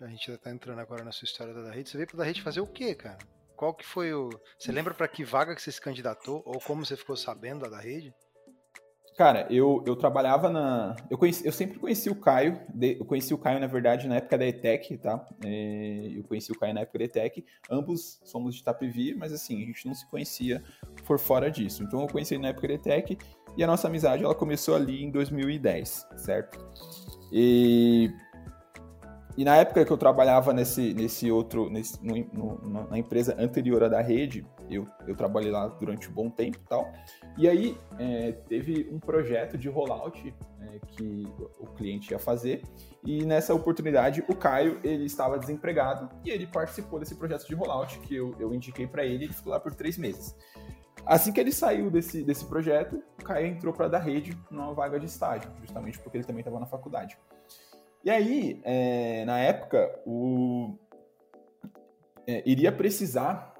a gente já tá entrando agora na sua história da rede, você veio para da rede fazer o quê, cara? Qual que foi o. Você lembra para que vaga que você se candidatou? Ou como você ficou sabendo da rede? Cara, eu, eu trabalhava na. Eu, conheci, eu sempre conheci o Caio. De, eu conheci o Caio, na verdade, na época da ETEC, tá? É, eu conheci o Caio na época da ETEC. Ambos somos de Itapevi, mas assim, a gente não se conhecia por fora disso. Então eu conheci ele na época da ETEC e a nossa amizade ela começou ali em 2010, certo? E e na época que eu trabalhava nesse, nesse outro, nesse, no, no, na empresa anterior à da rede, eu, eu trabalhei lá durante um bom tempo e tal. E aí é, teve um projeto de rollout é, que o cliente ia fazer. E nessa oportunidade o Caio ele estava desempregado e ele participou desse projeto de rollout que eu, eu indiquei para ele. Ele ficou lá por três meses. Assim que ele saiu desse, desse projeto, o Caio entrou para da rede numa vaga de estágio, justamente porque ele também estava na faculdade. E aí, é, na época, o, é, iria precisar.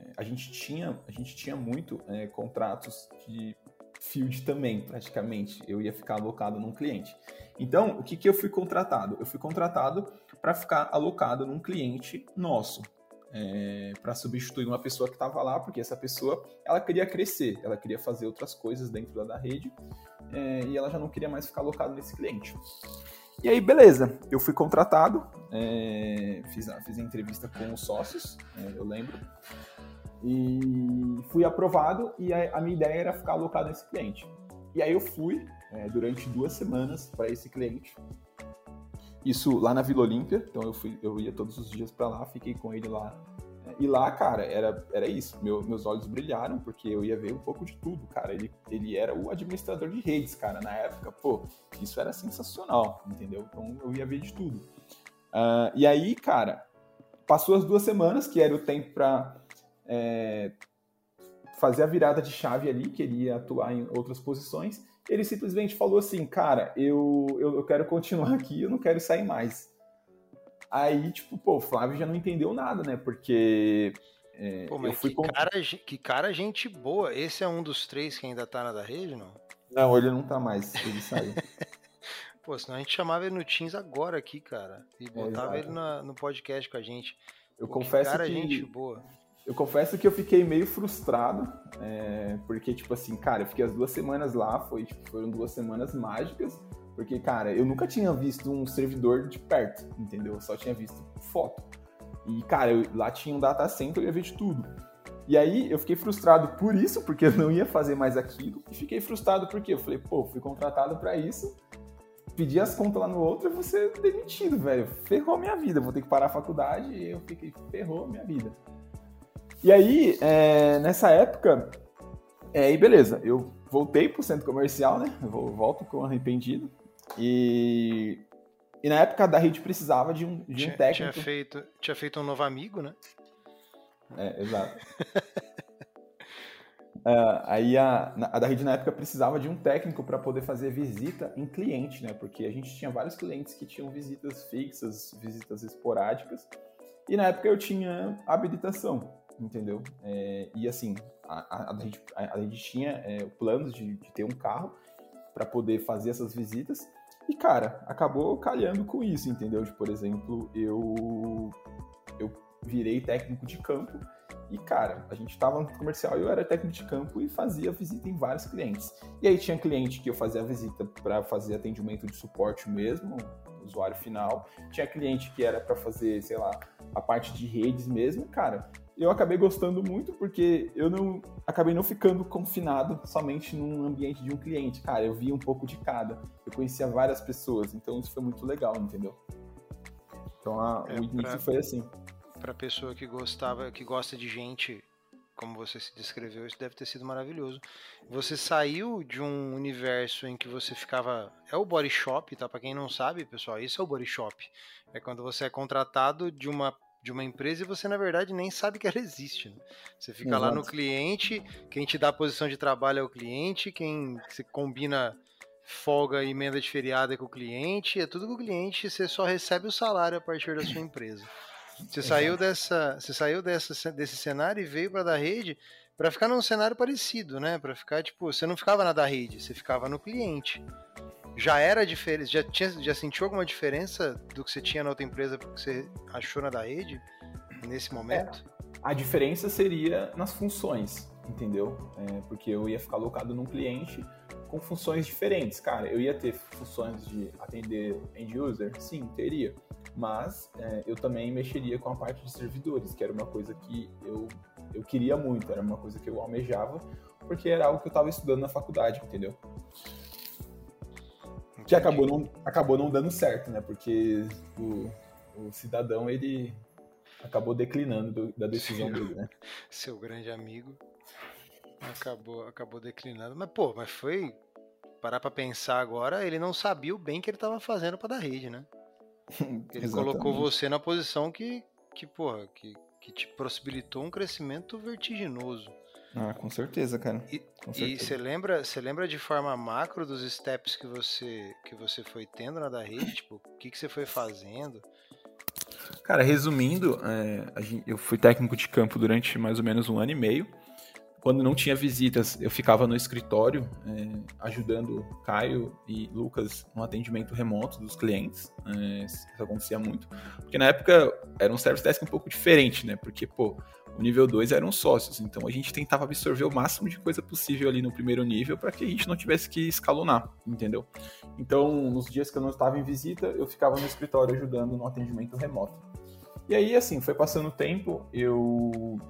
É, a gente tinha, a gente tinha muito é, contratos de field também, praticamente. Eu ia ficar alocado num cliente. Então, o que, que eu fui contratado? Eu fui contratado para ficar alocado num cliente nosso. É, para substituir uma pessoa que estava lá, porque essa pessoa ela queria crescer, ela queria fazer outras coisas dentro da, rede é, e ela já não queria mais ficar alocada nesse cliente. E aí, beleza, eu fui contratado, é, fiz, fiz a entrevista com os sócios, é, eu lembro, e fui aprovado e a, a, minha ideia era ficar alocado nesse cliente. E aí eu fui é, durante duas semanas para esse cliente, isso lá na Vila Olímpia, então eu, fui, eu ia todos os dias para lá, fiquei com ele lá e lá, cara, era, era isso. Meu, meus olhos brilharam, porque eu ia ver um pouco de tudo, cara. Ele, ele era o administrador de redes, cara, na época. Pô, isso era sensacional, entendeu? Então eu ia ver de tudo. Uh, e aí, cara, passou as duas semanas, que era o tempo para é, fazer a virada de chave ali, que ele ia atuar em outras posições. Ele simplesmente falou assim, cara, eu, eu, eu quero continuar aqui, eu não quero sair mais. Aí, tipo, pô, o Flávio já não entendeu nada, né? Porque. É, pô, mas que, com... cara, que cara, gente boa. Esse é um dos três que ainda tá na da rede, não? Não, ele não tá mais, ele saiu. pô, senão a gente chamava ele no Teams agora aqui, cara. E botava é, ele na, no podcast com a gente. Eu pô, confesso que. Cara, gente boa. Eu confesso que eu fiquei meio frustrado, é, porque, tipo assim, cara, eu fiquei as duas semanas lá, foi, tipo, foram duas semanas mágicas, porque, cara, eu nunca tinha visto um servidor de perto, entendeu? Eu só tinha visto foto. E, cara, eu, lá tinha um data center, eu ia ver de tudo. E aí eu fiquei frustrado por isso, porque eu não ia fazer mais aquilo. E fiquei frustrado porque eu falei, pô, fui contratado para isso, pedi as contas lá no outro e vou ser demitido, velho. Ferrou minha vida, vou ter que parar a faculdade e eu fiquei, ferrou minha vida. E aí, é, nessa época, é, e beleza, eu voltei pro centro comercial, né? Eu volto com arrependido. E, e na época da rede precisava de um, de tinha, um técnico. Tinha feito, tinha feito um novo amigo, né? É, exato. Uh, aí a, a da rede na época precisava de um técnico para poder fazer visita em cliente, né? Porque a gente tinha vários clientes que tinham visitas fixas, visitas esporádicas. E na época eu tinha habilitação, entendeu? É, e assim, a, a, a, rede, a rede tinha é, planos de, de ter um carro para poder fazer essas visitas. E, cara, acabou calhando com isso, entendeu? De, por exemplo, eu, eu virei técnico de campo e, cara, a gente estava no comercial e eu era técnico de campo e fazia visita em vários clientes. E aí tinha cliente que eu fazia visita para fazer atendimento de suporte mesmo, usuário final. Tinha cliente que era para fazer, sei lá, a parte de redes mesmo. Cara, eu acabei gostando muito porque eu não acabei não ficando confinado somente num ambiente de um cliente. Cara, eu via um pouco de cada. Eu conhecia várias pessoas, então isso foi muito legal, entendeu? Então a, é, o início pra... foi assim para pessoa que gostava, que gosta de gente, como você se descreveu, isso deve ter sido maravilhoso. Você saiu de um universo em que você ficava, é o body shop, tá? Para quem não sabe, pessoal, isso é o body shop. É quando você é contratado de uma de uma empresa e você na verdade nem sabe que ela existe. Né? Você fica Exato. lá no cliente, quem te dá a posição de trabalho é o cliente, quem se combina folga e emenda de feriado é com o cliente, é tudo com o cliente, você só recebe o salário a partir da sua empresa. Você saiu dessa, você saiu dessa, desse cenário e veio para da rede para ficar num cenário parecido, né? Para ficar tipo, você não ficava na da rede, você ficava no cliente. Já era diferente, já tinha, já sentiu alguma diferença do que você tinha na outra empresa porque você achou na da rede nesse momento? É, a diferença seria nas funções, entendeu? É, porque eu ia ficar alocado num cliente com funções diferentes, cara. Eu ia ter funções de atender end user, sim, teria mas é, eu também mexeria com a parte de servidores, que era uma coisa que eu, eu queria muito, era uma coisa que eu almejava, porque era algo que eu estava estudando na faculdade, entendeu? Que acabou não, acabou não dando certo, né? Porque o, o cidadão, ele acabou declinando do, da decisão seu, dele, né? Seu grande amigo acabou, acabou declinando. Mas, pô, mas foi... Parar pra pensar agora, ele não sabia o bem que ele estava fazendo para dar rede, né? Ele colocou você na posição que, que porra, que, que te possibilitou um crescimento vertiginoso. Ah, com certeza, cara. E, e você lembra, você lembra de forma macro dos steps que você que você foi tendo na da rede? Tipo, o que, que você foi fazendo? Cara, resumindo, é, eu fui técnico de campo durante mais ou menos um ano e meio. Quando não tinha visitas, eu ficava no escritório é, ajudando Caio e Lucas no atendimento remoto dos clientes. É, isso acontecia muito. Porque na época era um service desk um pouco diferente, né? Porque, pô, o nível 2 eram sócios, então a gente tentava absorver o máximo de coisa possível ali no primeiro nível para que a gente não tivesse que escalonar, entendeu? Então, nos dias que eu não estava em visita, eu ficava no escritório ajudando no atendimento remoto. E aí, assim, foi passando o tempo, eu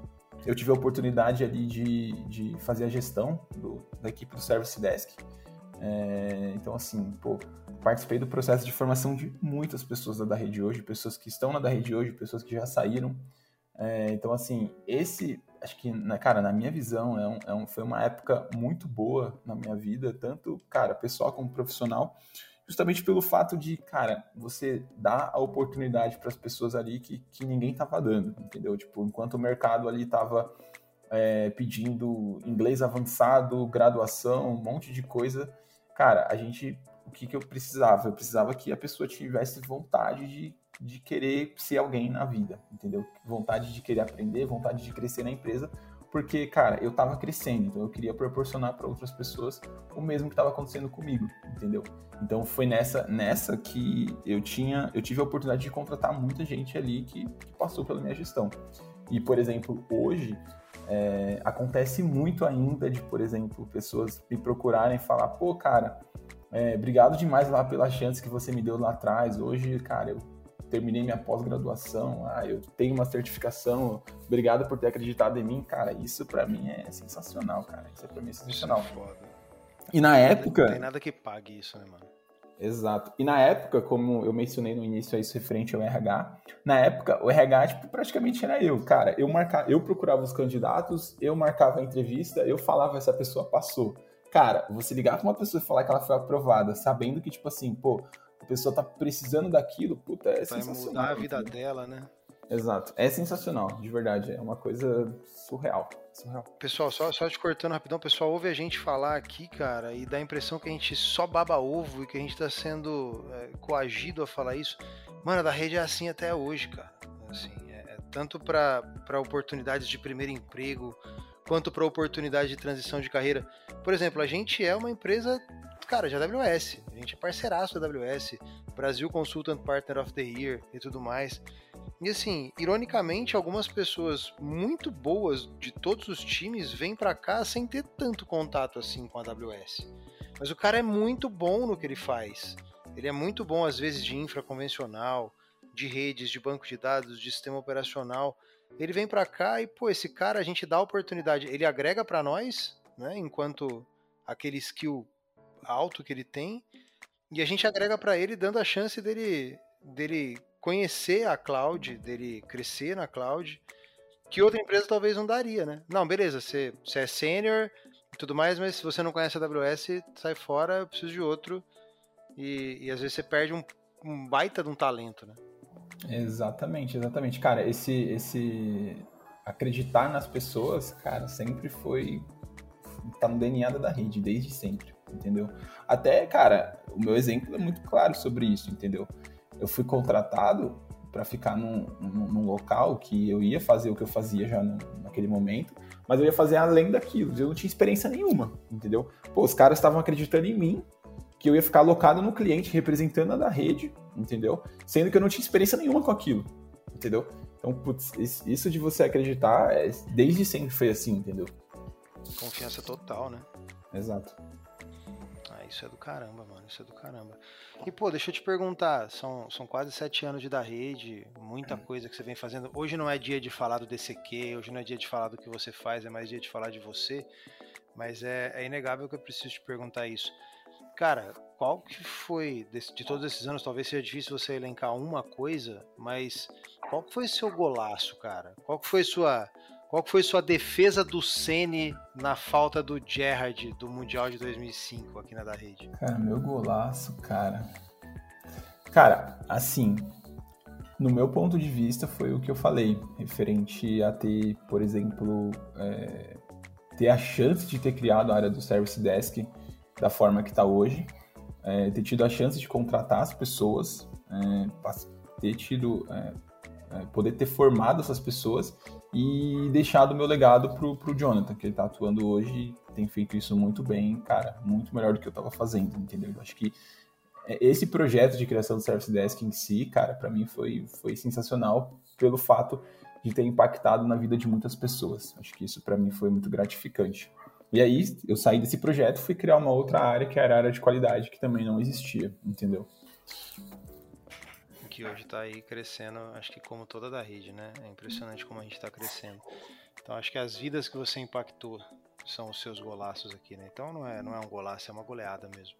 eu tive a oportunidade ali de, de fazer a gestão do, da equipe do Service Desk. É, então, assim, pô, participei do processo de formação de muitas pessoas da, rede hoje, pessoas que estão na da rede hoje, pessoas que já saíram. É, então, assim, esse, acho que, na, cara, na minha visão, é um, é um, foi uma época muito boa na minha vida, tanto, cara, pessoal como profissional justamente pelo fato de, cara, você dá a oportunidade para as pessoas ali que, que ninguém estava dando, entendeu? Tipo, enquanto o mercado ali estava é, pedindo inglês avançado, graduação, um monte de coisa, cara, a gente, o que, que eu precisava? Eu precisava que a pessoa tivesse vontade de, de querer ser alguém na vida, entendeu? Vontade de querer aprender, vontade de crescer na empresa, porque, cara, eu tava crescendo, então eu queria proporcionar para outras pessoas o mesmo que estava acontecendo comigo, entendeu? Então foi nessa nessa que eu tinha, eu tive a oportunidade de contratar muita gente ali que, que passou pela minha gestão. E, por exemplo, hoje é, acontece muito ainda de, por exemplo, pessoas me procurarem e falar, pô, cara, é, obrigado demais lá pela chance que você me deu lá atrás. Hoje, cara, eu terminei minha pós-graduação, ah, eu tenho uma certificação, obrigado por ter acreditado em mim, cara, isso para mim é sensacional, cara, isso para mim é sensacional. É foda. E na época... Não tem nada que pague isso, né, mano? Exato. E na época, como eu mencionei no início isso referente ao RH, na época o RH tipo, praticamente era eu, cara. Eu marcava, eu procurava os candidatos, eu marcava a entrevista, eu falava se a pessoa passou. Cara, você ligar pra uma pessoa e falar que ela foi aprovada, sabendo que, tipo assim, pô, a pessoa tá precisando daquilo, puta, é Vai sensacional. mudar a vida dela, né? Exato. É sensacional, de verdade. É uma coisa surreal. surreal. Pessoal, só, só te cortando rapidão, pessoal, ouve a gente falar aqui, cara, e dá a impressão que a gente só baba ovo e que a gente tá sendo é, coagido a falar isso. Mano, a da rede é assim até hoje, cara. Assim, é, é tanto para oportunidades de primeiro emprego, quanto para oportunidade de transição de carreira. Por exemplo, a gente é uma empresa, cara, de AWS. A gente é parceiraço da AWS, Brasil Consultant Partner of the Year e tudo mais. E assim, ironicamente, algumas pessoas muito boas de todos os times vêm para cá sem ter tanto contato assim com a AWS. Mas o cara é muito bom no que ele faz. Ele é muito bom às vezes de infra convencional, de redes, de banco de dados, de sistema operacional. Ele vem para cá e, pô, esse cara a gente dá a oportunidade, ele agrega para nós, né, enquanto aquele skill alto que ele tem, e a gente agrega para ele dando a chance dele dele conhecer a cloud, dele crescer na cloud, que outra empresa talvez não daria, né? Não, beleza, você, você é sênior e tudo mais, mas se você não conhece a AWS, sai fora, eu preciso de outro. E, e às vezes você perde um, um baita de um talento, né? Exatamente, exatamente. Cara, esse, esse acreditar nas pessoas, cara, sempre foi. tá no DNA da rede, desde sempre, entendeu? Até, cara, o meu exemplo é muito claro sobre isso, entendeu? eu fui contratado para ficar num, num, num, local que eu ia fazer o que eu fazia já no, naquele momento, mas eu ia fazer além daquilo. Eu não tinha experiência nenhuma, entendeu? Pô, os caras estavam acreditando em mim, que eu ia ficar alocado no cliente, representando a da rede, entendeu? Sendo que eu não tinha experiência nenhuma com aquilo, entendeu? Então, putz, isso de você acreditar, é, desde sempre foi assim, entendeu? Confiança total, né? Exato. Isso é do caramba, mano. Isso é do caramba. E, pô, deixa eu te perguntar, são, são quase sete anos de da rede, muita hum. coisa que você vem fazendo. Hoje não é dia de falar do DCQ, hoje não é dia de falar do que você faz, é mais dia de falar de você. Mas é, é inegável que eu preciso te perguntar isso. Cara, qual que foi, de, de todos esses anos, talvez seja difícil você elencar uma coisa, mas qual que foi seu golaço, cara? Qual que foi sua qual foi sua defesa do Ceni na falta do Gerrard do Mundial de 2005 aqui na da rede? Cara, meu golaço, cara. Cara, assim, no meu ponto de vista foi o que eu falei, referente a ter, por exemplo, é, ter a chance de ter criado a área do Service Desk da forma que está hoje, é, ter tido a chance de contratar as pessoas, é, ter tido, é, é, poder ter formado essas pessoas e deixado o meu legado pro, pro Jonathan, que ele tá atuando hoje, tem feito isso muito bem, cara, muito melhor do que eu tava fazendo, entendeu? Eu acho que é, esse projeto de criação do Service Desk em si, cara, para mim foi, foi sensacional pelo fato de ter impactado na vida de muitas pessoas. Acho que isso para mim foi muito gratificante. E aí eu saí desse projeto, fui criar uma outra área que era a área de qualidade, que também não existia, entendeu? Que hoje está aí crescendo, acho que como toda da rede, né? É impressionante como a gente está crescendo. Então acho que as vidas que você impactou são os seus golaços aqui, né? Então não é, não é um golaço, é uma goleada mesmo.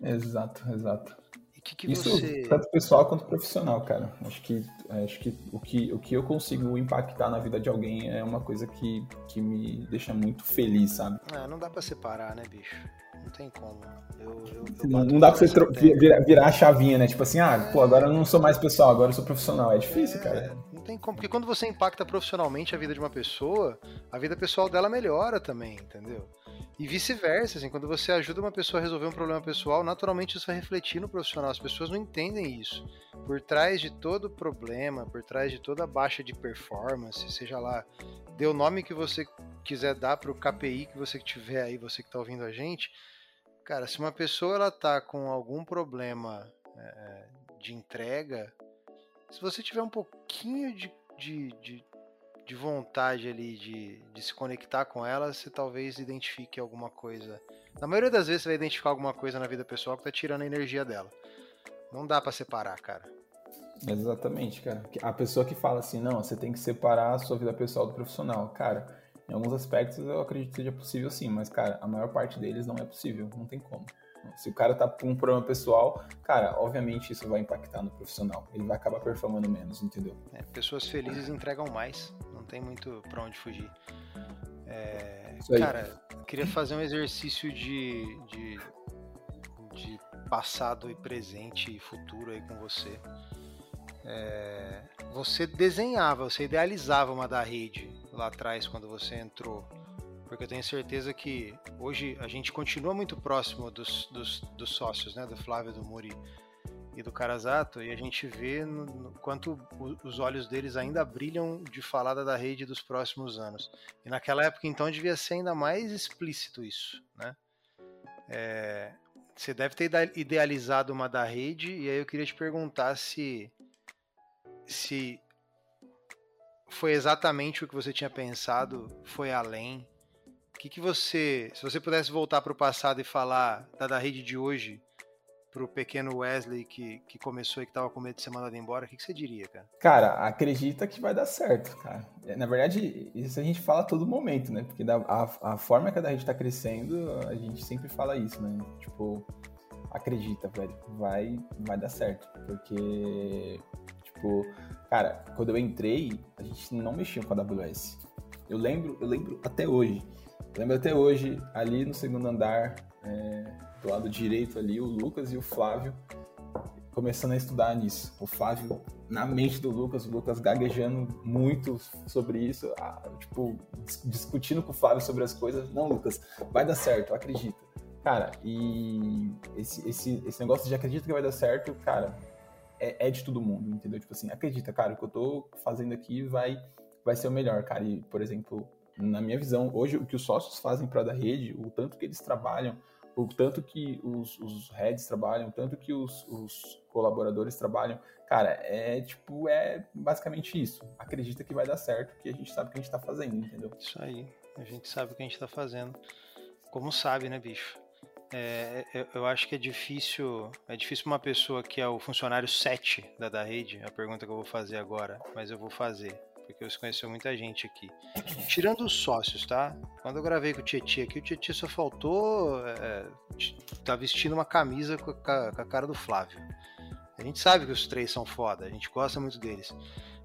Exato, exato. Que que Isso você... tanto pessoal quanto profissional, cara. Acho que, acho que o que o que eu consigo impactar na vida de alguém é uma coisa que, que me deixa muito feliz, sabe? É, não dá para separar, né, bicho? Não tem como. Eu, eu, eu não dá pra você virar, virar, a chavinha, né? Tipo assim, ah, é... pô, agora eu não sou mais pessoal, agora eu sou profissional. É difícil, é, cara. Não tem como, porque quando você impacta profissionalmente a vida de uma pessoa, a vida pessoal dela melhora também, entendeu? E vice-versa, assim, quando você ajuda uma pessoa a resolver um problema pessoal, naturalmente isso vai refletir no profissional. As pessoas não entendem isso. Por trás de todo problema, por trás de toda baixa de performance, seja lá, dê o nome que você quiser dar para o KPI que você tiver aí, você que está ouvindo a gente, Cara, se uma pessoa ela tá com algum problema é, de entrega, se você tiver um pouquinho de, de, de, de vontade ali de, de se conectar com ela, você talvez identifique alguma coisa. Na maioria das vezes você vai identificar alguma coisa na vida pessoal que tá tirando a energia dela. Não dá para separar, cara. Exatamente, cara. A pessoa que fala assim, não, você tem que separar a sua vida pessoal do profissional. Cara, em alguns aspectos eu acredito que seja possível sim, mas, cara, a maior parte deles não é possível, não tem como. Se o cara tá com um problema pessoal, cara, obviamente isso vai impactar no profissional. Ele vai acabar performando menos, entendeu? É, pessoas felizes entregam mais, não tem muito pra onde fugir. É, cara, queria fazer um exercício de, de, de passado e presente e futuro aí com você. É, você desenhava, você idealizava uma da rede lá atrás quando você entrou. Porque eu tenho certeza que hoje a gente continua muito próximo dos, dos, dos sócios, né? Do Flávio, do Muri e do Carazato, e a gente vê no, no, quanto os olhos deles ainda brilham de falada da rede dos próximos anos. E naquela época, então, devia ser ainda mais explícito isso, né? É, você deve ter idealizado uma da rede, e aí eu queria te perguntar se se foi exatamente o que você tinha pensado, foi além. Que, que você, se você pudesse voltar para o passado e falar da, da rede de hoje para o pequeno Wesley que, que começou e que estava com medo de ser mandado embora, o que, que você diria, cara? Cara, acredita que vai dar certo, cara. Na verdade, isso a gente fala a todo momento, né? Porque da, a, a forma que a rede está crescendo, a gente sempre fala isso, né? Tipo, acredita, velho, vai, vai dar certo. Porque Tipo, cara, quando eu entrei, a gente não mexia com a AWS. Eu lembro, eu lembro até hoje. Lembro até hoje, ali no segundo andar, é, do lado direito ali, o Lucas e o Flávio começando a estudar nisso. O Flávio na mente do Lucas, o Lucas gaguejando muito sobre isso, tipo, discutindo com o Flávio sobre as coisas. Não, Lucas, vai dar certo, acredita. Cara, e esse, esse, esse negócio de acredita que vai dar certo, cara, é, é, de todo mundo, entendeu? Tipo assim, acredita, cara, o que eu tô fazendo aqui vai, vai ser o melhor, cara. E, por exemplo, na minha visão, hoje o que os sócios fazem para da rede, o tanto que eles trabalham, o tanto que os, os heads trabalham, o tanto que os, os colaboradores trabalham, cara, é tipo, é basicamente isso. Acredita que vai dar certo, que a gente sabe o que a gente tá fazendo, entendeu? Isso aí, a gente sabe o que a gente tá fazendo. Como sabe, né, bicho? É, eu, eu, acho que é difícil, é difícil uma pessoa que é o funcionário 7 da, da rede, a pergunta que eu vou fazer agora, mas eu vou fazer, porque você conheceu muita gente aqui. Tirando os sócios, tá? Quando eu gravei com o Tietchan aqui, o Tietchan só faltou é, tá vestindo uma camisa com a, com a cara do Flávio. A gente sabe que os três são foda, a gente gosta muito deles.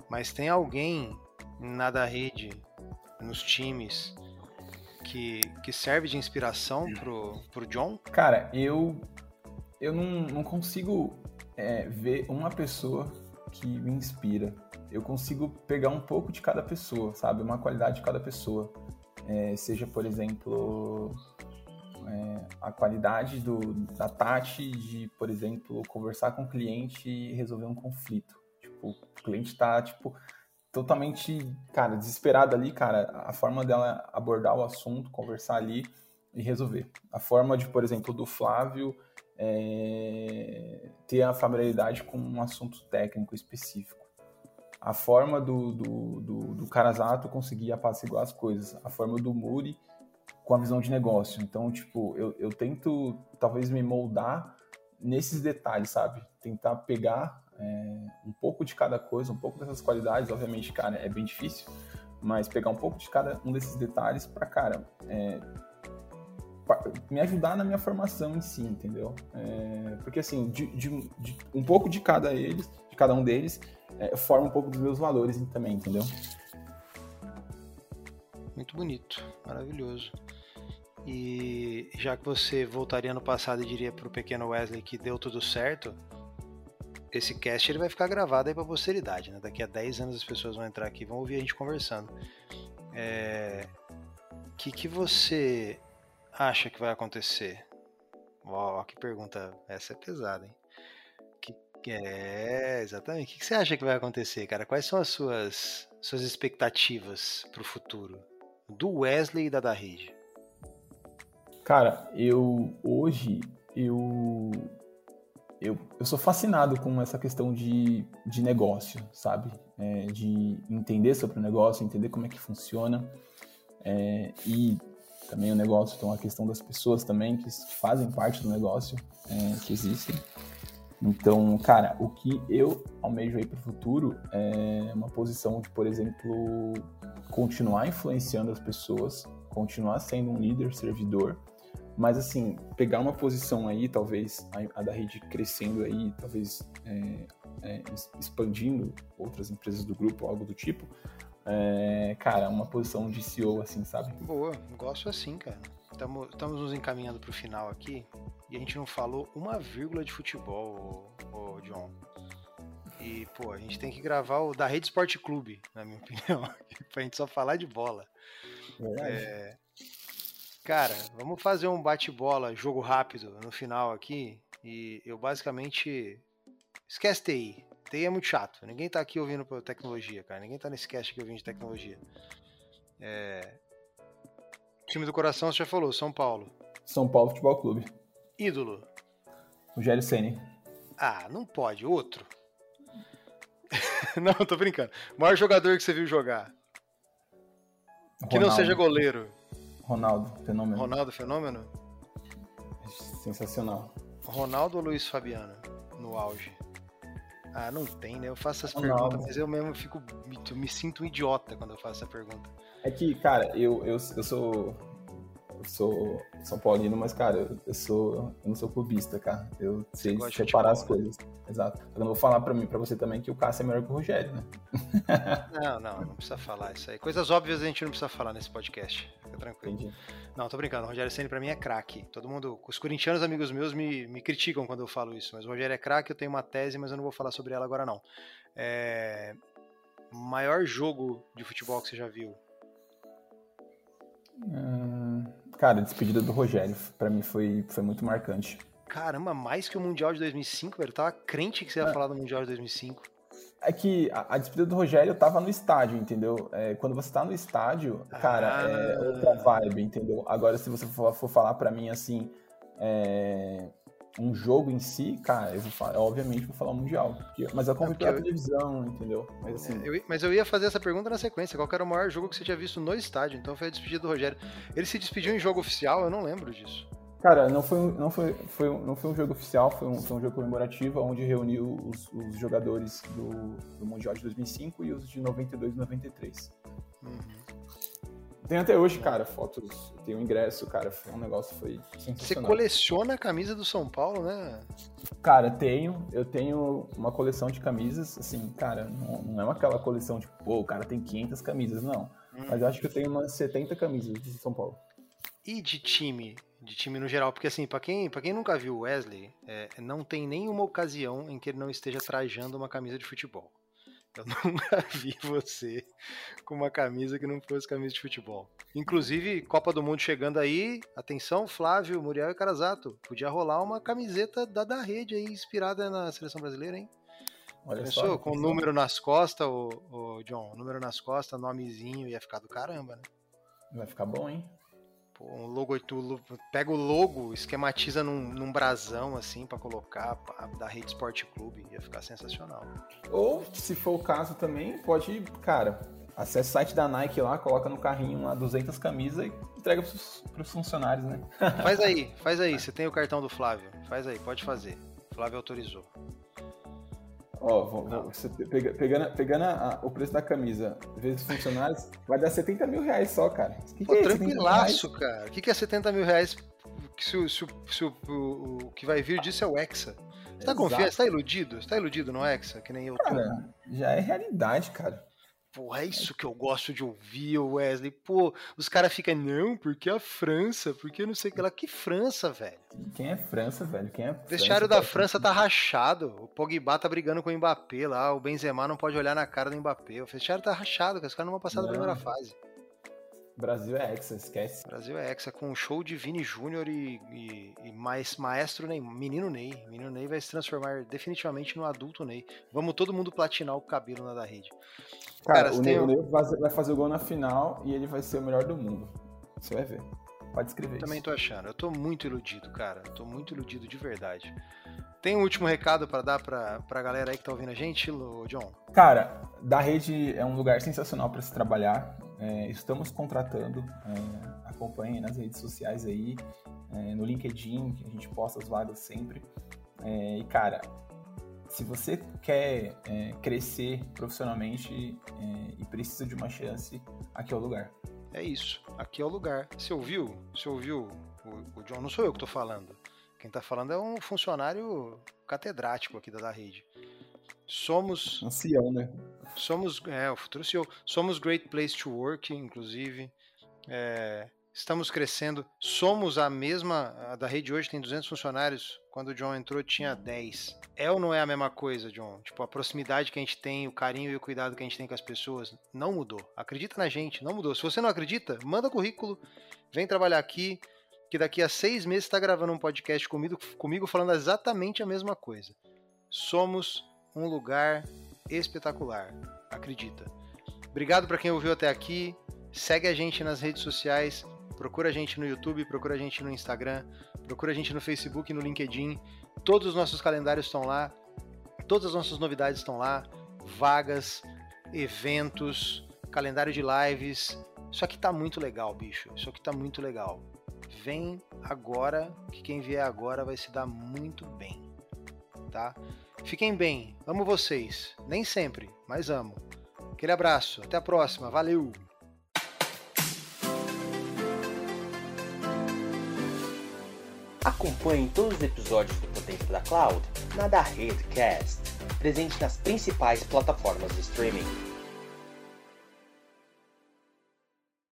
Mas tem alguém na da rede, nos times, que, que serve de inspiração pro, pro John? Cara, eu, eu não, não consigo é, ver uma pessoa que me inspira. Eu consigo pegar um pouco de cada pessoa, sabe? Uma qualidade de cada pessoa. É, seja, por exemplo, é, a qualidade do, da Tati de, por exemplo, conversar com o cliente e resolver um conflito. Tipo, o cliente tá, tipo, totalmente, cara, desesperada ali, cara, a forma dela abordar o assunto, conversar ali e resolver. A forma de, por exemplo, do Flávio é, ter a familiaridade com um assunto técnico específico. A forma do, do, do, do Carazato conseguir apaciguar as coisas. A forma do Muri com a visão de negócio. Então, tipo, eu, eu tento talvez me moldar nesses detalhes, sabe? Tentar pegar é, um pouco de cada coisa, um pouco dessas qualidades, obviamente, cara, é bem difícil, mas pegar um pouco de cada um desses detalhes para, cara, é, me ajudar na minha formação em si, entendeu? É, porque assim, de, de, de, um pouco de cada eles, de cada um deles, é, forma um pouco dos meus valores também, entendeu? Muito bonito, maravilhoso. E já que você voltaria no passado e diria para o pequeno Wesley que deu tudo certo, esse cast ele vai ficar gravado aí pra posteridade, né? Daqui a 10 anos as pessoas vão entrar aqui e vão ouvir a gente conversando. É... O que, que você acha que vai acontecer? Ó, que pergunta. Essa é pesada, hein? Que... É, exatamente. O que, que você acha que vai acontecer, cara? Quais são as suas, suas expectativas pro futuro? Do Wesley e da da rede? Cara, eu hoje eu eu, eu sou fascinado com essa questão de, de negócio, sabe? É, de entender sobre o negócio, entender como é que funciona. É, e também o negócio, então a questão das pessoas também que fazem parte do negócio, é, que existem. Então, cara, o que eu almejo aí para o futuro é uma posição de, por exemplo, continuar influenciando as pessoas, continuar sendo um líder servidor, mas assim, pegar uma posição aí, talvez a, da rede crescendo aí, talvez é, é, expandindo outras empresas do grupo, algo do tipo, é, cara, uma posição de CEO, assim, sabe? Boa, gosto assim, cara. Estamos nos encaminhando para o final aqui e a gente não falou uma vírgula de futebol, ô, ô, John. E, pô, a gente tem que gravar o da Rede Esporte Clube, na minha opinião, pra gente só falar de bola. É... Cara, vamos fazer um bate-bola, jogo rápido no final aqui. E eu basicamente. Esquece TI. TI é muito chato. Ninguém tá aqui ouvindo tecnologia, cara. Ninguém tá nesse cast aqui ouvindo de tecnologia. É... Time do coração, você já falou, São Paulo. São Paulo Futebol Clube. Ídolo. Rogério Ceni. Ah, não pode. Outro. não, tô brincando. O maior jogador que você viu jogar. Ronaldo. Que não seja goleiro. Ronaldo, fenômeno. Ronaldo, fenômeno? Sensacional. Ronaldo ou Luiz Fabiano no auge? Ah, não tem, né? Eu faço essas perguntas, mas eu mesmo fico. Me, me sinto um idiota quando eu faço essa pergunta. É que, cara, eu, eu, eu sou eu sou São Paulino, mas, cara, eu, eu, sou. Eu não sou clubista, cara. Eu sei separar as né? coisas. Exato. Eu não vou falar pra mim, pra você também, que o Cássio é melhor que o Rogério, né? Não, não, não precisa falar isso aí. Coisas óbvias a gente não precisa falar nesse podcast. Tranquilo. Entendi. Não, tô brincando. O Rogério Senna pra mim é craque. Todo mundo. Os corintianos amigos meus me, me criticam quando eu falo isso, mas o Rogério é craque, eu tenho uma tese, mas eu não vou falar sobre ela agora, não. É. Maior jogo de futebol que você já viu? Hum, cara, a despedida do Rogério, para mim foi, foi muito marcante. Caramba, mais que o Mundial de 2005, velho. Eu tava crente que você ia é. falar do Mundial de 2005. É que a, a despedida do Rogério tava no estádio, entendeu? É, quando você tá no estádio, cara, ah. é outra vibe, entendeu? Agora, se você for, for falar para mim assim, é, um jogo em si, cara, eu vou falar, obviamente vou falar mundial. Porque, mas eu acompanho pela eu... televisão, entendeu? Mas, assim... eu, mas eu ia fazer essa pergunta na sequência. Qual era o maior jogo que você tinha visto no estádio? Então foi a despedida do Rogério. Ele se despediu em jogo oficial? Eu não lembro disso. Cara, não foi, não foi, foi, não foi um jogo oficial, foi um, foi um jogo comemorativo, onde reuniu os, os jogadores do, do Mundial de 2005 e os de 92 e 93. Uhum. Tem até hoje, cara, fotos, tem um ingresso, cara, foi um negócio, foi sensacional. Você coleciona a camisa do São Paulo, né? Cara, tenho, eu tenho uma coleção de camisas, assim, cara, não, não é aquela coleção tipo, pô, o cara tem 500 camisas, não. Hum. Mas eu acho que eu tenho umas 70 camisas do São Paulo. E de time? De time no geral, porque assim, para quem, pra quem nunca viu o Wesley, é, não tem nenhuma ocasião em que ele não esteja trajando uma camisa de futebol. Eu nunca vi você com uma camisa que não fosse camisa de futebol. Inclusive, Copa do Mundo chegando aí, atenção, Flávio, Muriel e Carazato. Podia rolar uma camiseta da, da rede aí, inspirada na seleção brasileira, hein? Olha Pensou? Só, com o número nas costas, o, o John, número nas costas, nomezinho, ia ficar do caramba, né? Vai ficar bom, hein? Pô, um logo, tu pega o logo, esquematiza num, num brasão assim para colocar pá, da Rede Sport Clube, ia ficar sensacional. Ou, se for o caso também, pode, cara, acessa o site da Nike lá, coloca no carrinho lá 200 camisas e entrega pros, pros funcionários, né? Faz aí, faz aí, você tem o cartão do Flávio, faz aí, pode fazer. O Flávio autorizou. Ó, você pega, pegando, pegando a, o preço da camisa vezes funcionários, vai dar 70 mil reais só, cara. Que Pô, que é tranquilaço, cara. O que, que é 70 mil reais se, se, se, se o, o, o, que vai vir disso é o Hexa? Você tá confiante? Você tá iludido? Você tá iludido no Hexa, que nem eu tô? Cara, já é realidade, cara. Pô, é isso que eu gosto de ouvir, Wesley. Pô, os caras ficam, não, porque a França, porque não sei o que lá. Que França, velho? Quem é França, velho? Quem é França? O vestiário da França tá rachado. O Pogba tá brigando com o Mbappé lá. O Benzema não pode olhar na cara do Mbappé. O vestiário tá rachado, os caras não vão passar não. da primeira fase. Brasil é Hexa, esquece. Brasil é Hexa, com um show de Vini Júnior e, e, e, mais maestro Ney, menino Ney. Menino Ney vai se transformar definitivamente no adulto Ney. Vamos todo mundo platinar o cabelo na da rede. Cara, Cara o, Ney, o Ney vai fazer o gol na final e ele vai ser o melhor do mundo. Você vai ver. Pode escrever Também isso. tô achando. Eu tô muito iludido, cara. Eu tô muito iludido de verdade. Tem um último recado para dar pra, pra galera aí que tá ouvindo a gente, John? Cara, da rede é um lugar sensacional para se trabalhar. É, estamos contratando, é, acompanhem nas redes sociais aí, é, no LinkedIn, que a gente posta as vagas sempre. É, e, cara, se você quer é, crescer profissionalmente é, e precisa de uma chance, aqui é o lugar. É isso, aqui é o lugar. Você ouviu? Você ouviu? O, o John, não sou eu que estou falando. Quem está falando é um funcionário catedrático aqui da, da rede. Somos. Ancião, né? Somos. É, o futuro CEO. Somos Great Place to Work, inclusive. É, estamos crescendo. Somos a mesma. A da rede hoje tem 200 funcionários. Quando o John entrou, tinha 10. É ou não é a mesma coisa, John? Tipo, a proximidade que a gente tem, o carinho e o cuidado que a gente tem com as pessoas, não mudou. Acredita na gente, não mudou. Se você não acredita, manda currículo, vem trabalhar aqui que daqui a seis meses está gravando um podcast comigo, comigo falando exatamente a mesma coisa. Somos um lugar espetacular, acredita. Obrigado para quem ouviu até aqui. Segue a gente nas redes sociais. Procura a gente no YouTube, procura a gente no Instagram, procura a gente no Facebook no LinkedIn. Todos os nossos calendários estão lá, todas as nossas novidades estão lá, vagas, eventos, calendário de lives. Isso aqui tá muito legal, bicho. Isso aqui tá muito legal vem agora, que quem vier agora vai se dar muito bem, tá? Fiquem bem, amo vocês, nem sempre, mas amo. Aquele abraço, até a próxima, valeu! Acompanhe todos os episódios do Potência da Cloud na da Redcast, presente nas principais plataformas de streaming.